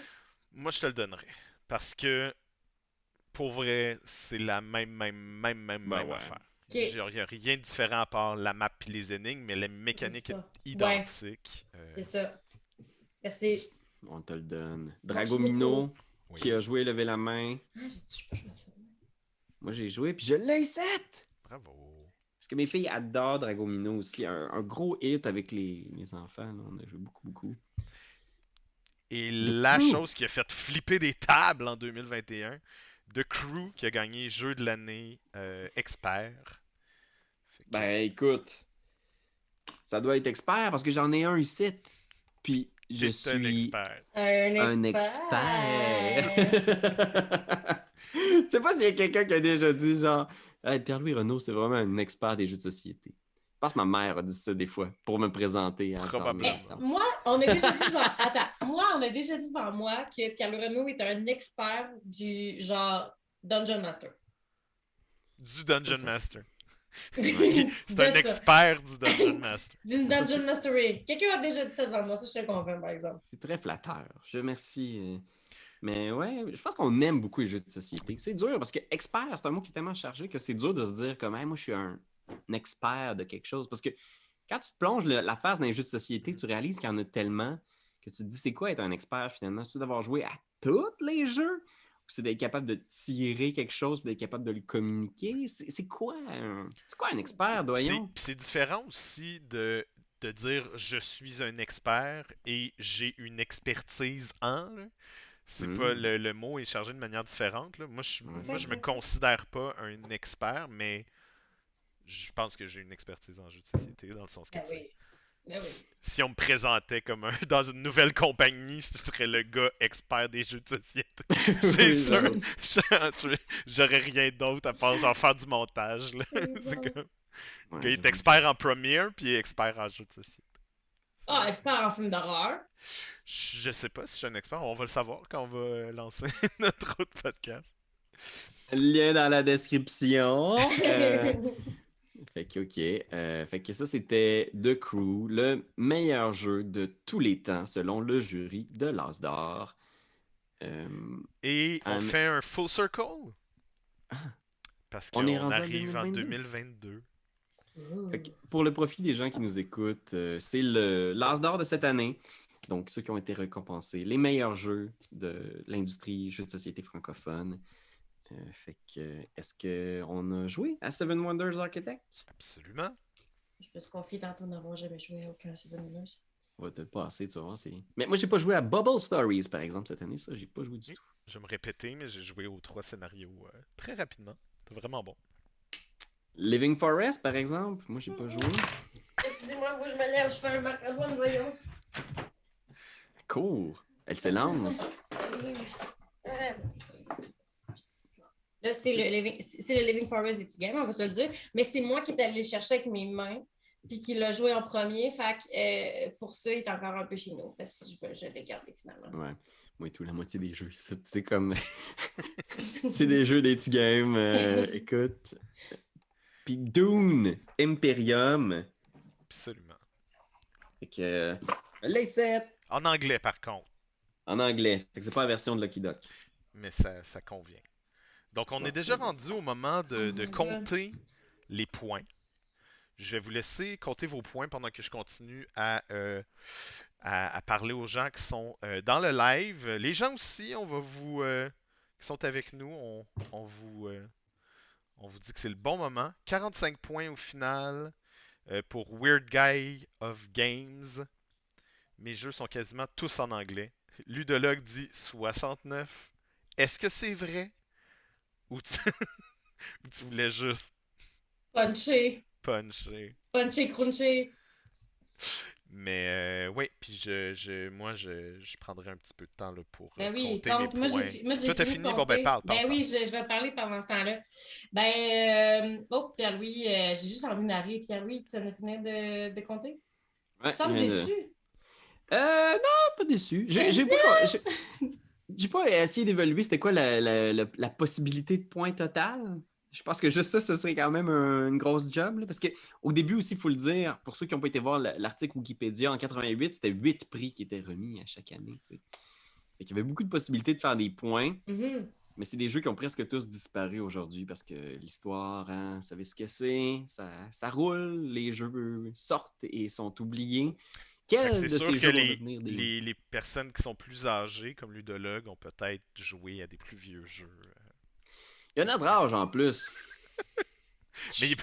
Moi, je te le donnerai. Parce que, pour vrai, c'est la même, même, même, même, Ben même ouais. affaire. Ok. Il n'y a rien de différent à part la map et les énigmes, mais la mécanique C'est est identique. Euh, C'est ça. Merci. On te le donne. Dragomino, oui. qui a joué Levez la main. Ah, j'ai. Moi, j'ai joué, puis je l'ai 7! Bravo. Parce que mes filles adorent Dragomino aussi. Un, un gros hit avec les, les enfants. là. On a joué beaucoup, beaucoup. Et The la Crew. chose qui a fait flipper des tables en 2021, The Crew qui a gagné jeu de l'année euh, expert. Que- Ben, écoute, ça doit être expert parce que j'en ai un ici. Puis, je t'es un suis expert. Un un expert. Je sais pas s'il y a quelqu'un qui a déjà dit genre hey, Pierre-Louis Renault, c'est vraiment un expert des jeux de société. Je pense que ma mère a dit ça des fois pour me présenter. à Probablement. Moi, on a déjà dit devant... Attends, moi, on a déjà dit devant moi que Carl Renault est un expert du genre Dungeon Master. Du Dungeon Ça, ça, Master. C'est un ça. expert du Dungeon Master. D'une Dungeon Mastery. Quelqu'un a déjà dit ça devant moi, ça je te confirme par exemple. C'est très flatteur. Je remercie. euh, Mais ouais, je pense qu'on aime beaucoup les jeux de société. C'est dur parce que expert, c'est un mot qui est tellement chargé que c'est dur de se dire comme Hey, moi je suis un, un expert de quelque chose. Parce que quand tu te plonges le- la phase dans les jeux de société, tu réalises qu'il y en a tellement que tu te dis c'est quoi être un expert finalement? C'est d'avoir joué à tous les jeux? C'est d'être capable de tirer quelque chose, d'être capable de le communiquer? C'est quoi, un... c'est quoi un expert, puis C'est différent aussi de, de dire je suis un expert et j'ai une expertise en. là. C'est pas le, le mot est chargé de manière différente. là. Moi, je, Ouais, moi, je me considère pas un expert, mais je pense que j'ai une expertise en jeu de société dans le sens que Ah tu sais, oui. Oui. si on me présentait comme un, dans une nouvelle compagnie, je serais le gars expert des jeux de société. C'est Oui, sûr. J'aurais rien d'autre à part genre faire du montage. là. Bon. comme Ouais, qu'il est expert en Premiere puis expert en jeux de société. Ah, expert en film d'horreur? Je sais pas si je suis un expert, on va le savoir quand on va lancer notre autre podcast. Lien dans la description. Euh, fait que, ok. Euh, fait que ça, c'était The Crew, le meilleur jeu de tous les temps, selon le jury de l'As d'or. Euh, Et on Un- fait un full circle? Ah. Parce On qu'on arrive en 2022. 2022. Ouh. fait que pour le profit des gens qui nous écoutent, euh, c'est le l'As d'or de cette année. Donc, ceux qui ont été récompensés, les meilleurs jeux de l'industrie jeux de société francophone. Euh, fait que, est-ce qu'on a joué à Seven Wonders Architect? Absolument. Je me suis confiée tantôt d'avoir jamais joué à aucun Seven Wonders. On va te le passer, tu vas voir. Mais moi, j'ai pas joué à Bubble Stories, par exemple, cette année. Ça, j'ai pas joué du tout. Je vais me répéter, mais j'ai joué aux trois scénarios euh, très rapidement. C'est vraiment bon. Living Forest, par exemple, moi, j'ai pas joué. Excusez-moi, je me lève, je fais un marque à doigt, voyons. Cours. Elle s'élance. Là, c'est le, living, c'est le Living Forest des petits games, on va se le dire. Mais c'est moi qui est allé le chercher avec mes mains, puis qui l'a joué en premier. Fait que euh, pour ça, il est encore un peu chez nous. Parce que je, je l'ai gardé finalement. Ouais. Moi et tout, la moitié des jeux? C'est comme. c'est des jeux des petits games. euh, écoute. Puis Dune, Imperium. Absolument. Fait que. euh, Les 7 En anglais, par contre. en anglais. Fait que c'est pas la version de Lucky Duck. mais ça, ça convient. Donc, on est déjà rendu au moment de, Oh de compter les points. Je vais vous laisser compter vos points pendant que je continue à, euh, à, à parler aux gens qui sont euh, dans le live. Les gens aussi, on va vous euh, qui sont avec nous, on, on vous euh, on vous dit que c'est le bon moment. 45 points au final euh, pour Weird Guy of Games. Mes jeux sont quasiment tous en anglais. Ludologue dit 69. Est-ce que c'est vrai? Ou tu... ou tu voulais juste Punché, puncher? punché, crunché. Mais euh, oui, puis je, je, moi, je, je prendrai un petit peu de temps là, pour Ben euh, oui, compter compte. mes Moi, points. j'ai moi, j'ai Toi, t'as fini fini? de Bon, ben, compter. parle, parle, Ben oui, parle. je, je vais te parler pendant ce temps-là. Ben, euh, oh, Pierre-Louis, euh, j'ai juste envie d'arriver. Pierre-Louis, tu en as fini de, de compter? Ouais, Tu sembles déçu. Euh, non, pas déçu. J'ai j'ai pas, j'ai- pas essayé d'évaluer c'était quoi la, la- la- la possibilité de points total. Je pense que juste ça, ce serait quand même un- une grosse job. là, parce qu'au début aussi, il faut le dire, pour ceux qui n'ont pas été voir la- l'article Wikipédia, en 88, c'était 8 prix qui étaient remis à chaque année. Fait qu'il y avait beaucoup de possibilités de faire des points, Mhm. mais c'est des jeux qui ont presque tous disparu aujourd'hui parce que l'histoire, hein, vous savez ce que c'est, ça, ça roule, les jeux sortent et sont oubliés. Quel que de C'est ces sûr que jeux vont les, devenir des... les, les personnes qui sont plus âgées, comme ludologues, ont peut-être joué à des plus vieux jeux. Il y a notre âge en plus. Mais il,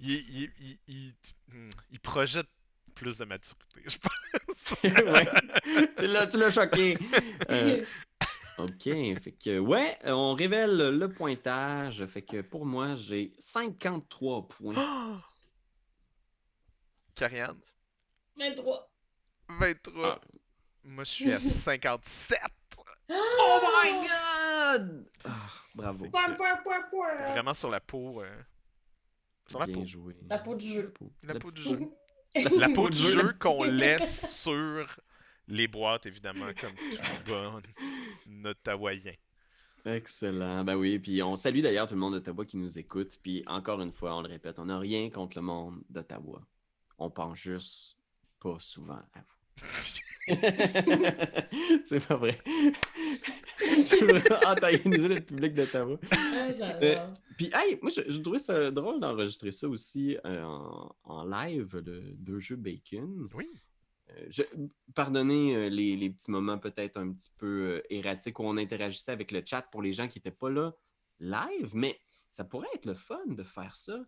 il, il, il, il- hmm, il projette plus de maturité, je pense. ouais. Tu l'as- tu l'as choqué. Euh, OK. Fait que, ouais, on révèle le pointage. Fait que pour moi, j'ai 53 points. Oh! Karianne, 23. 23. Ah. Moi, je suis à 57. Oh my god! Ah, bravo. Point, point, point, point. Vraiment sur la peau. euh, Sur la Bien peau. joué. La peau du jeu. La peau, La La peau du jeu. La peau du jeu. jeu qu'on laisse sur les boîtes, évidemment, comme tout bon Ottawaien. Excellent. Ben oui, puis on salue d'ailleurs tout le monde d'Ottawa qui nous écoute. Puis encore une fois, on le répète, on n'a rien contre le monde d'Ottawa. On pense juste pas souvent à vous. C'est pas vrai. Tu veux antagoniser le public d'Ottawa. Ah, j'adore. Puis, hey, moi, je, je trouvais ça drôle d'enregistrer ça aussi euh, en, en live, le deux jeux Bacon. Oui. Euh, je- pardonnez euh, les, les petits moments peut-être un petit peu euh, erratiques où on interagissait avec le chat pour les gens qui n'étaient pas là live, mais ça pourrait être le fun de faire ça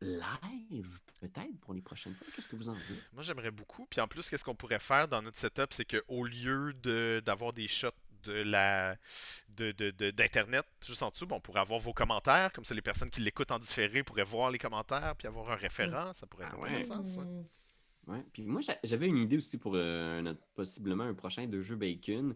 live, peut-être, pour les prochaines fois? Qu'est-ce que vous en dites? Moi, j'aimerais beaucoup. Puis en plus, qu'est-ce qu'on pourrait faire dans notre setup, c'est qu'au lieu de d'avoir des shots de la de, de- de- d'internet juste en dessous, bon, on pourrait avoir vos commentaires, comme ça les personnes qui l'écoutent en différé pourraient voir les commentaires puis avoir un référent, ça pourrait être Ah ouais. intéressant ça. Mm. Ouais. Puis moi, j'a- j'avais une idée aussi pour euh, notre- possiblement un prochain deux jeux Bacon.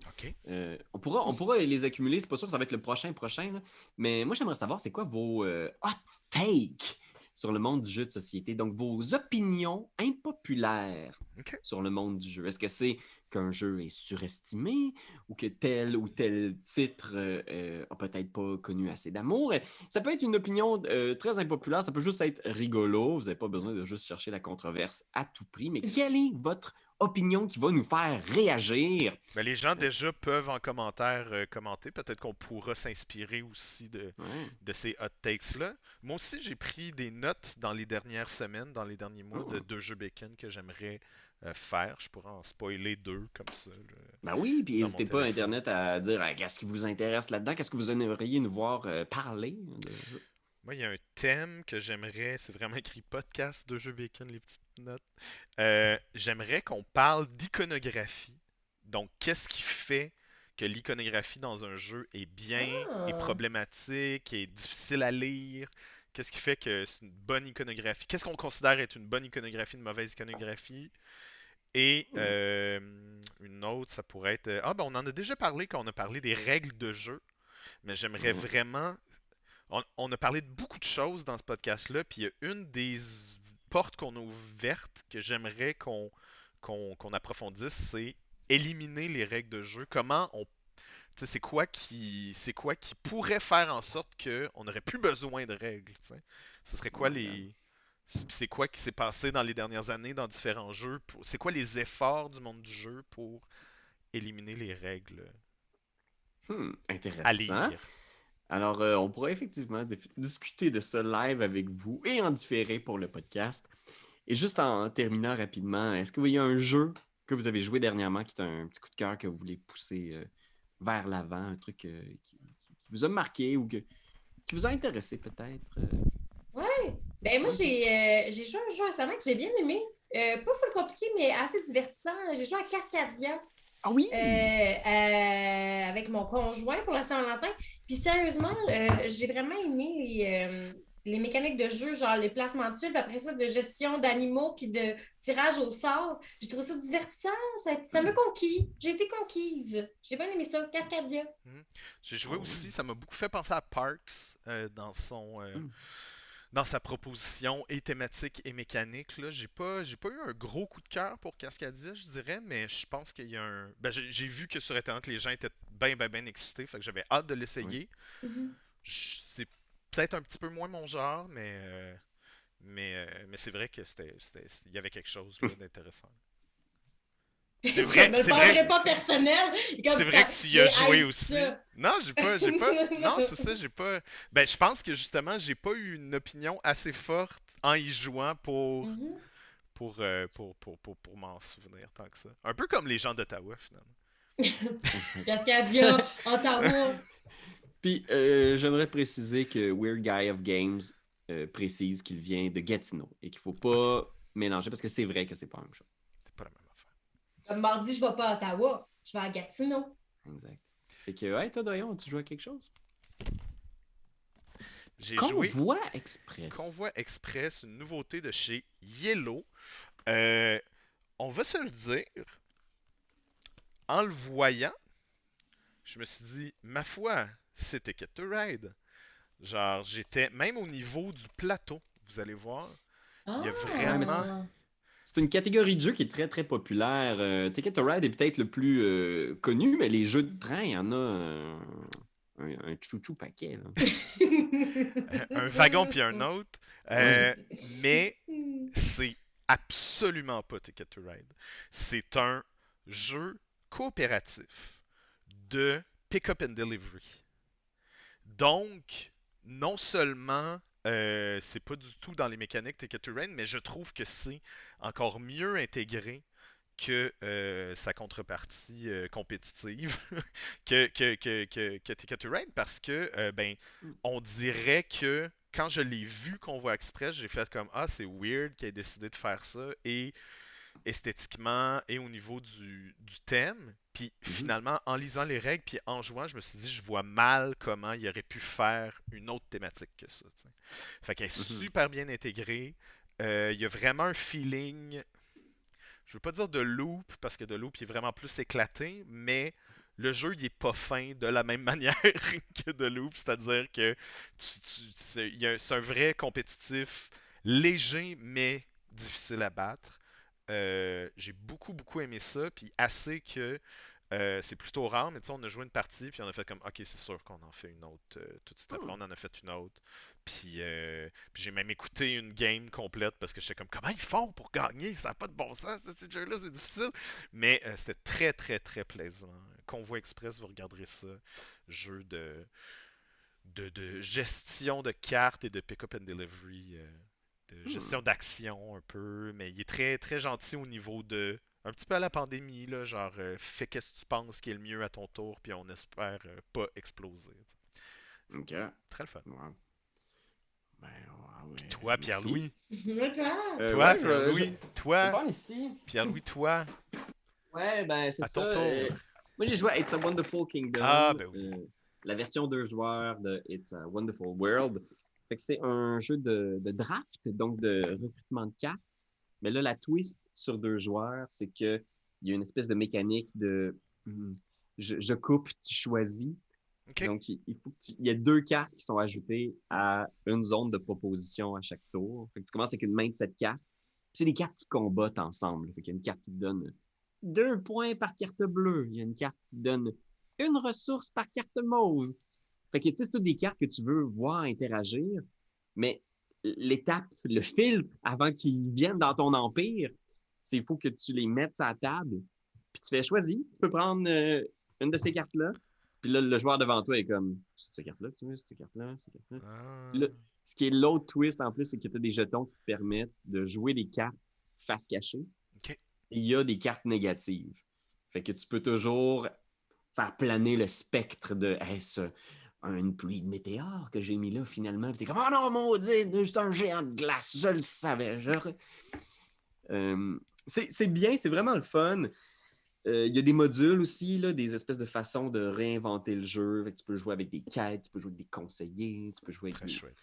Euh, on, pourra, on pourra les accumuler. C'est pas sûr que ça va être le prochain prochain. là. Mais moi, j'aimerais savoir, c'est quoi vos euh, hot takes? Sur le monde du jeu de société? Donc, vos opinions impopulaires sur le monde du jeu. Est-ce que c'est qu'un jeu est surestimé ou que tel ou tel titre euh, euh, a peut-être pas connu assez d'amour? Ça peut être une opinion euh, très impopulaire. Ça peut juste être rigolo. Vous n'avez pas besoin de juste chercher la controverse à tout prix. Mais quelle est votre opinion qui va nous faire réagir? Ben, les gens déjà peuvent en commentaire euh, commenter. Peut-être qu'on pourra s'inspirer aussi de, ces hot takes-là. Moi aussi, j'ai pris des notes dans les dernières semaines, dans les derniers mois, de Oh. deux jeux bacon que j'aimerais euh, faire. Je pourrais en spoiler deux comme ça. là. Ben oui, puis n'hésitez pas téléphone. Internet à dire ah, qu'est-ce qui vous intéresse là-dedans, qu'est-ce que vous aimeriez nous voir euh, parler. de. Moi, il y a un thème que j'aimerais, c'est vraiment écrit podcast de jeux bacon, les petites notes. Euh, j'aimerais qu'on parle d'iconographie. Donc, qu'est-ce qui fait que l'iconographie dans un jeu est bien, est Ah. problématique, est difficile à lire? Qu'est-ce qui fait que c'est une bonne iconographie? Qu'est-ce qu'on considère être une bonne iconographie, une mauvaise iconographie? Et Hmm. euh, une autre, ça pourrait être... Ah, ben on en a déjà parlé quand on a parlé des règles de jeu. Mais j'aimerais Mhm. vraiment on, on a parlé de beaucoup de choses dans ce podcast-là, puis il y a une des portes qu'on a ouvertes que j'aimerais qu'on approfondisse, c'est éliminer les règles de jeu. Comment on. Tu sais, c'est quoi qui. C'est quoi qui pourrait faire en sorte qu'on n'aurait plus besoin de règles, tu sais? Ce serait quoi les. c'est- quoi qui s'est passé dans les dernières années dans différents jeux? pour- C'est quoi les efforts du monde du jeu pour éliminer les règles? Hmm, intéressant. Alors, euh, on pourrait effectivement discuter de ce live avec vous et en différer pour le podcast. Et juste en terminant rapidement, est-ce qu'il y a un jeu que vous avez joué dernièrement qui est un petit coup de cœur que vous voulez pousser euh, vers l'avant, un truc euh, qui, vous a marqué ou que- qui vous a intéressé peut-être? Ouais. Ben moi, j'ai euh, joué un jeu récemment que j'ai bien aimé. Pas full compliqué, mais assez divertissant. J'ai joué à Cascadia Ah oui! euh, euh, avec mon conjoint pour la Saint-Valentin. Puis sérieusement, euh, j'ai vraiment aimé les, euh, les mécaniques de jeu, genre les placements de tuiles, après ça, de gestion d'animaux, puis de tirage au sort. J'ai trouvé ça divertissant. Ça, ça me conquis. J'ai été conquise. J'ai bien aimé ça. Cascadia. Hmm. J'ai joué aussi, ça m'a beaucoup fait penser à Parks euh, dans son. Euh, Hmm. Dans sa proposition et thématique et mécanique, là, j'ai pas, j'ai pas eu un gros coup de cœur pour Cascadia, je dirais, mais je pense qu'il y a un. Ben, j'ai vu que sur Internet, les gens étaient bien, bien, bien excités, fait que j'avais hâte de l'essayer. Mhm. Je- C'est peut-être un petit peu moins mon genre, mais euh, mais, euh, mais c'est vrai que c'était, c'était- il y avait quelque chose là, d'intéressant. C'est Ça vrai, me c'est paraît vrai. pas personnel. Comme C'est ça, vrai que tu y as joué aussi. ça. Non, j'ai pas, j'ai pas. Non, c'est ça, j'ai pas. Ben, je pense que justement, j'ai pas eu une opinion assez forte en y jouant pour Mhm. pour euh, pour pour pour, pour m'en souvenir tant que ça. Un peu comme les gens d'Ottawa finalement. Cascadia, Ottawa. Puis, euh, j'aimerais préciser que Weird Guy of Games euh, précise qu'il vient de Gatineau et qu'il faut pas mélanger parce que c'est vrai que c'est pas la même chose. C'est pas la même affaire. Comme mardi, je vais pas à Ottawa. Je vais à Gatineau. Exact. Fait que, ouais, toi, Doyon, tu joues à quelque chose? J'ai joué Convoi Express. Convoi Express, une nouveauté de chez Yellow. Euh, on va se le dire, en le voyant, je me suis dit, ma foi, c'est Ticket to Ride. Genre, j'étais même au niveau du plateau, vous allez voir. Il y a Ah, vraiment- C'est une catégorie de jeu qui est très, très populaire. Euh, Ticket to Ride est peut-être le plus euh, connu, mais les jeux de train, il y en a euh, un, un chouchou paquet. un wagon puis un autre. Euh, Mais c'est absolument pas Ticket to Ride. C'est un jeu coopératif de pick-up and delivery. Donc, non seulement euh, c'est pas du tout dans les mécaniques Ticket to Ride, mais je trouve que c'est encore mieux intégré que euh, sa contrepartie euh, compétitive que, que, que, que, que Ticket to Ride parce que euh, ben on dirait que quand je l'ai vu Convoi Express, j'ai fait comme Ah, c'est weird qu'il ait décidé de faire ça et esthétiquement et au niveau du, du thème. Puis Mhm. finalement, en lisant les règles puis en jouant, je me suis dit Je vois mal comment il aurait pu faire une autre thématique que ça. Fait qu'elle est Mhm. super bien intégrée. Euh, Il y a vraiment un feeling. Je veux pas dire de loop parce que de loop il est vraiment plus éclaté, mais le jeu il est pas fin de la même manière que de loop, c'est-à-dire que c'est un vrai compétitif léger mais difficile à battre. Euh, J'ai beaucoup beaucoup aimé ça, puis assez que euh, c'est plutôt rare, mais tu sais, on a joué une partie, puis on a fait comme, ok, c'est sûr qu'on en fait une autre euh, tout de suite après, Oh. on en a fait une autre. Puis, euh, puis j'ai même écouté une game complète parce que j'étais comme, comment ils font pour gagner? Ça n'a pas de bon sens, ce jeu-là, c'est difficile. Mais euh, c'était très, très, très plaisant. Convoi Express, vous regarderez ça. Jeu de, de, de gestion de cartes et de pick-up and delivery. euh, de gestion d'action un peu. Mais il est très, très gentil au niveau de. Un petit peu à la pandémie, là, genre, fais qu'est-ce que tu penses qui est le mieux à ton tour, puis on espère pas exploser. OK. Très le fun. Ben, ouais, Puis toi. Pierre-Louis. Toi? Euh, Toi, ouais, je- Pierre-Louis. je- Toi, ici. Pierre-Louis, toi. Ouais, ben, c'est ton ça. tour. euh, moi, j'ai joué à It's a Wonderful Kingdom. Ah, ben oui. euh, la version deux joueurs de It's a Wonderful World. Fait que c'est un jeu de, de draft, donc de recrutement de cartes. Mais là, la twist sur deux joueurs, c'est que il y a une espèce de mécanique de hmm, je, je coupe, tu choisis. Donc, il, il il y a deux cartes qui sont ajoutées à une zone de proposition à chaque tour. Fait que tu commences avec une main de cette carte. C'est des cartes qui combattent ensemble. Fait qu'il y a une carte qui te donne deux points par carte bleue. Il y a une carte qui te donne une ressource par carte mauve. Fait que tu sais, c'est toutes des cartes que tu veux voir interagir, mais l'étape, le filtre avant qu'ils viennent dans ton empire, c'est il faut que tu les mettes sur la table, puis tu fais choisir. Tu peux prendre euh, une de ces cartes-là, puis là, le joueur devant toi est comme cette carte-là, tu veux, cette carte-là, cette carte-là. Ah. Ce qui est l'autre twist en plus, c'est que tu as des jetons qui te permettent de jouer des cartes face cachée. Il y a des cartes négatives. Fait que tu peux toujours faire planer le spectre de est-ce une pluie de météores que j'ai mis là finalement. Puis t'es comme Oh non, maudit, c'est un géant de glace, je le savais. je Euh, c'est c'est bien, c'est vraiment le fun. Euh, Il y a des modules aussi, là, des espèces de façons de réinventer le jeu. Fait que tu peux jouer avec des quêtes, tu peux jouer avec des conseillers, tu peux jouer avec Très des, chouette.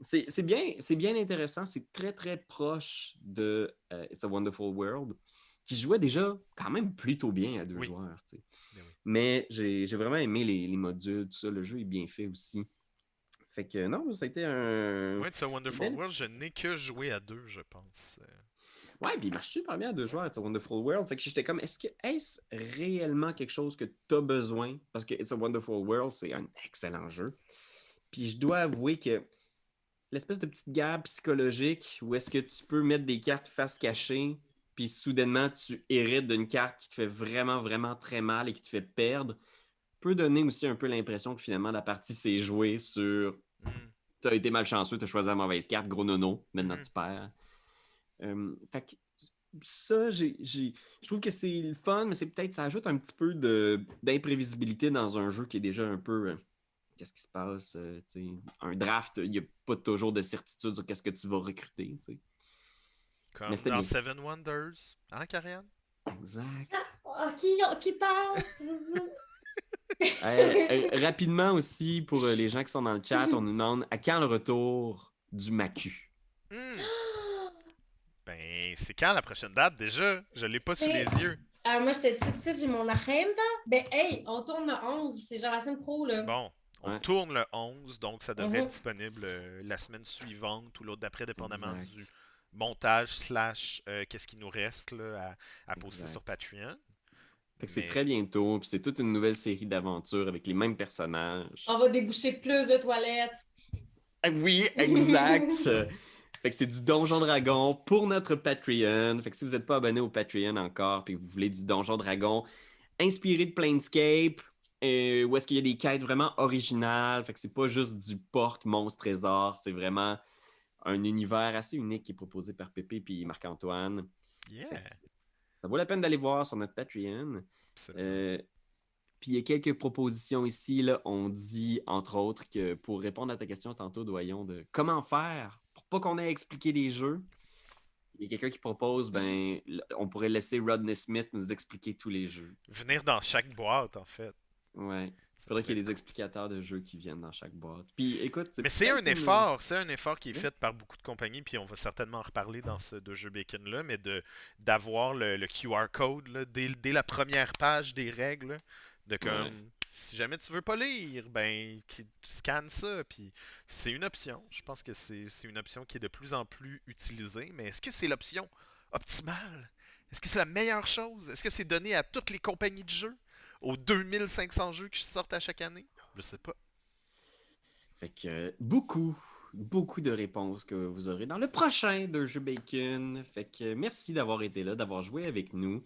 c'est bien, bien intéressant. C'est très, très proche de euh, It's a Wonderful World, qui jouait déjà quand même plutôt bien à deux joueurs. Ben Mais j'ai vraiment aimé les, modules, tout ça. Le jeu est bien fait aussi. Fait que non, ça a été un. Ouais, It's a Wonderful World, je n'ai que joué à deux, je pense. Ouais, puis il marche super bien à deux joueurs, It's a Wonderful World. Fait que j'étais comme, est-ce que est-ce réellement quelque chose que tu as besoin? Parce que It's a Wonderful World, c'est un excellent jeu. Puis je dois avouer que l'espèce de petite guerre psychologique où est-ce que tu peux mettre des cartes face cachée, puis soudainement tu hérites d'une carte qui te fait vraiment, vraiment très mal et qui te fait perdre, peut donner aussi un peu l'impression que finalement la partie s'est jouée sur mm. tu as été malchanceux, tu as choisi la mauvaise carte, gros nono, maintenant mm. tu perds. Euh, fait que ça, j'ai, je trouve que c'est le fun, mais c'est peut-être, ça ajoute un petit peu d'imprévisibilité dans un jeu qui est déjà un peu. Euh, qu'est-ce qui se passe? Euh, un draft, il n'y a pas toujours de certitude sur qu'est-ce que tu vas recruter. Comme dans Seven Wonders. Hein, Karianne? Exact. Ah, qui, qui parle? rapidement aussi, pour les gens qui sont dans le chat, on nous demande à quand le retour du Macu? Hmm. Ben, c'est quand la prochaine date déjà? Je l'ai pas sous les yeux. Ah, moi, je te dis, j'ai mon agenda. Ben, hey, on tourne le 11. C'est genre la semaine pro, là. Bon, on tourne le 11, donc ça devrait être mhm. disponible euh, la semaine suivante ou l'autre d'après, dépendamment du montage slash euh, qu'est-ce qui nous reste là, à, poster sur Patreon. Fait que c'est très bientôt, puis c'est toute une nouvelle série d'aventures avec les mêmes personnages. On va déboucher plus de toilettes. Ah oui, exact. Fait que c'est du Donjon Dragon pour notre Patreon. Fait que si vous n'êtes pas abonné au Patreon encore puis que vous voulez du Donjon Dragon inspiré de Planescape, euh, où est-ce qu'il y a des quêtes vraiment originales, fait que c'est pas juste du porte monstre trésor, c'est vraiment un univers assez unique qui est proposé par Pépé et Marc-Antoine. Yeah. Ça vaut la peine d'aller voir sur notre Patreon. Euh, puis il y a quelques propositions ici. Là. On dit, entre autres, que pour répondre à ta question tantôt, Doyon, de comment faire pas qu'on ait expliqué les jeux. Il y a quelqu'un qui propose, ben, on pourrait laisser Rodney Smith nous expliquer tous les jeux. Venir dans chaque boîte, en fait. Ouais. Il faudrait qu'il y ait des explicateurs de jeux qui viennent dans chaque boîte. Puis écoute, Mais c'est un effort, c'est un effort qui est fait par beaucoup de compagnies, puis on va certainement en reparler dans ce de jeu Bacon là, mais de d'avoir le, QR code là, dès, dès, la première page des règles, de comme si jamais tu veux pas lire, ben, scanne ça. Puis c'est une option. Je pense que c'est une option qui est de plus en plus utilisée. Mais est-ce que c'est l'option optimale? Est-ce que c'est la meilleure chose? Est-ce que c'est donné à toutes les compagnies de jeux? Aux 2500 jeux qui sortent à chaque année? Je sais pas. Fait que beaucoup, beaucoup de réponses que vous aurez dans le prochain de Jeux Bacon. Fait que merci d'avoir été là, d'avoir joué avec nous.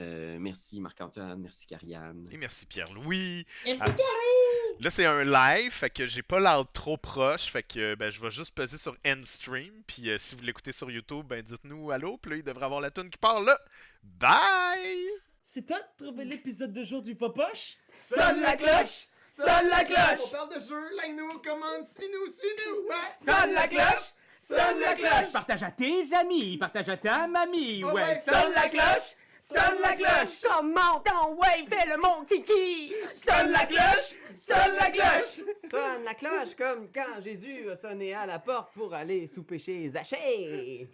Euh, merci Marc-Antoine, merci Carianne. Et merci Pierre-Louis. Merci ah. Pierre-Louis. Là, c'est un live, fait que j'ai pas l'air trop proche, fait que ben, je vais juste peser sur End Stream. Puis euh, si vous l'écoutez sur YouTube, ben dites-nous allô, puis là, il devrait avoir la tune qui parle là. Bye! C'est toi de trouver l'épisode de jour du Popoche? Sonne la cloche! Sonne la cloche! On parle de jeu, like-nous, commande, suis-nous, suis-nous! Ouais. Sonne la cloche! Sonne la cloche! Partage à tes amis, partage à ta mamie, ouais! Sonne la cloche! Sonne la cloche! Comment ton ouais, fais le mon titi! Sonne la cloche! Sonne la cloche! Sonne la cloche comme quand Jésus a sonné à la porte pour aller sous péché Zachée!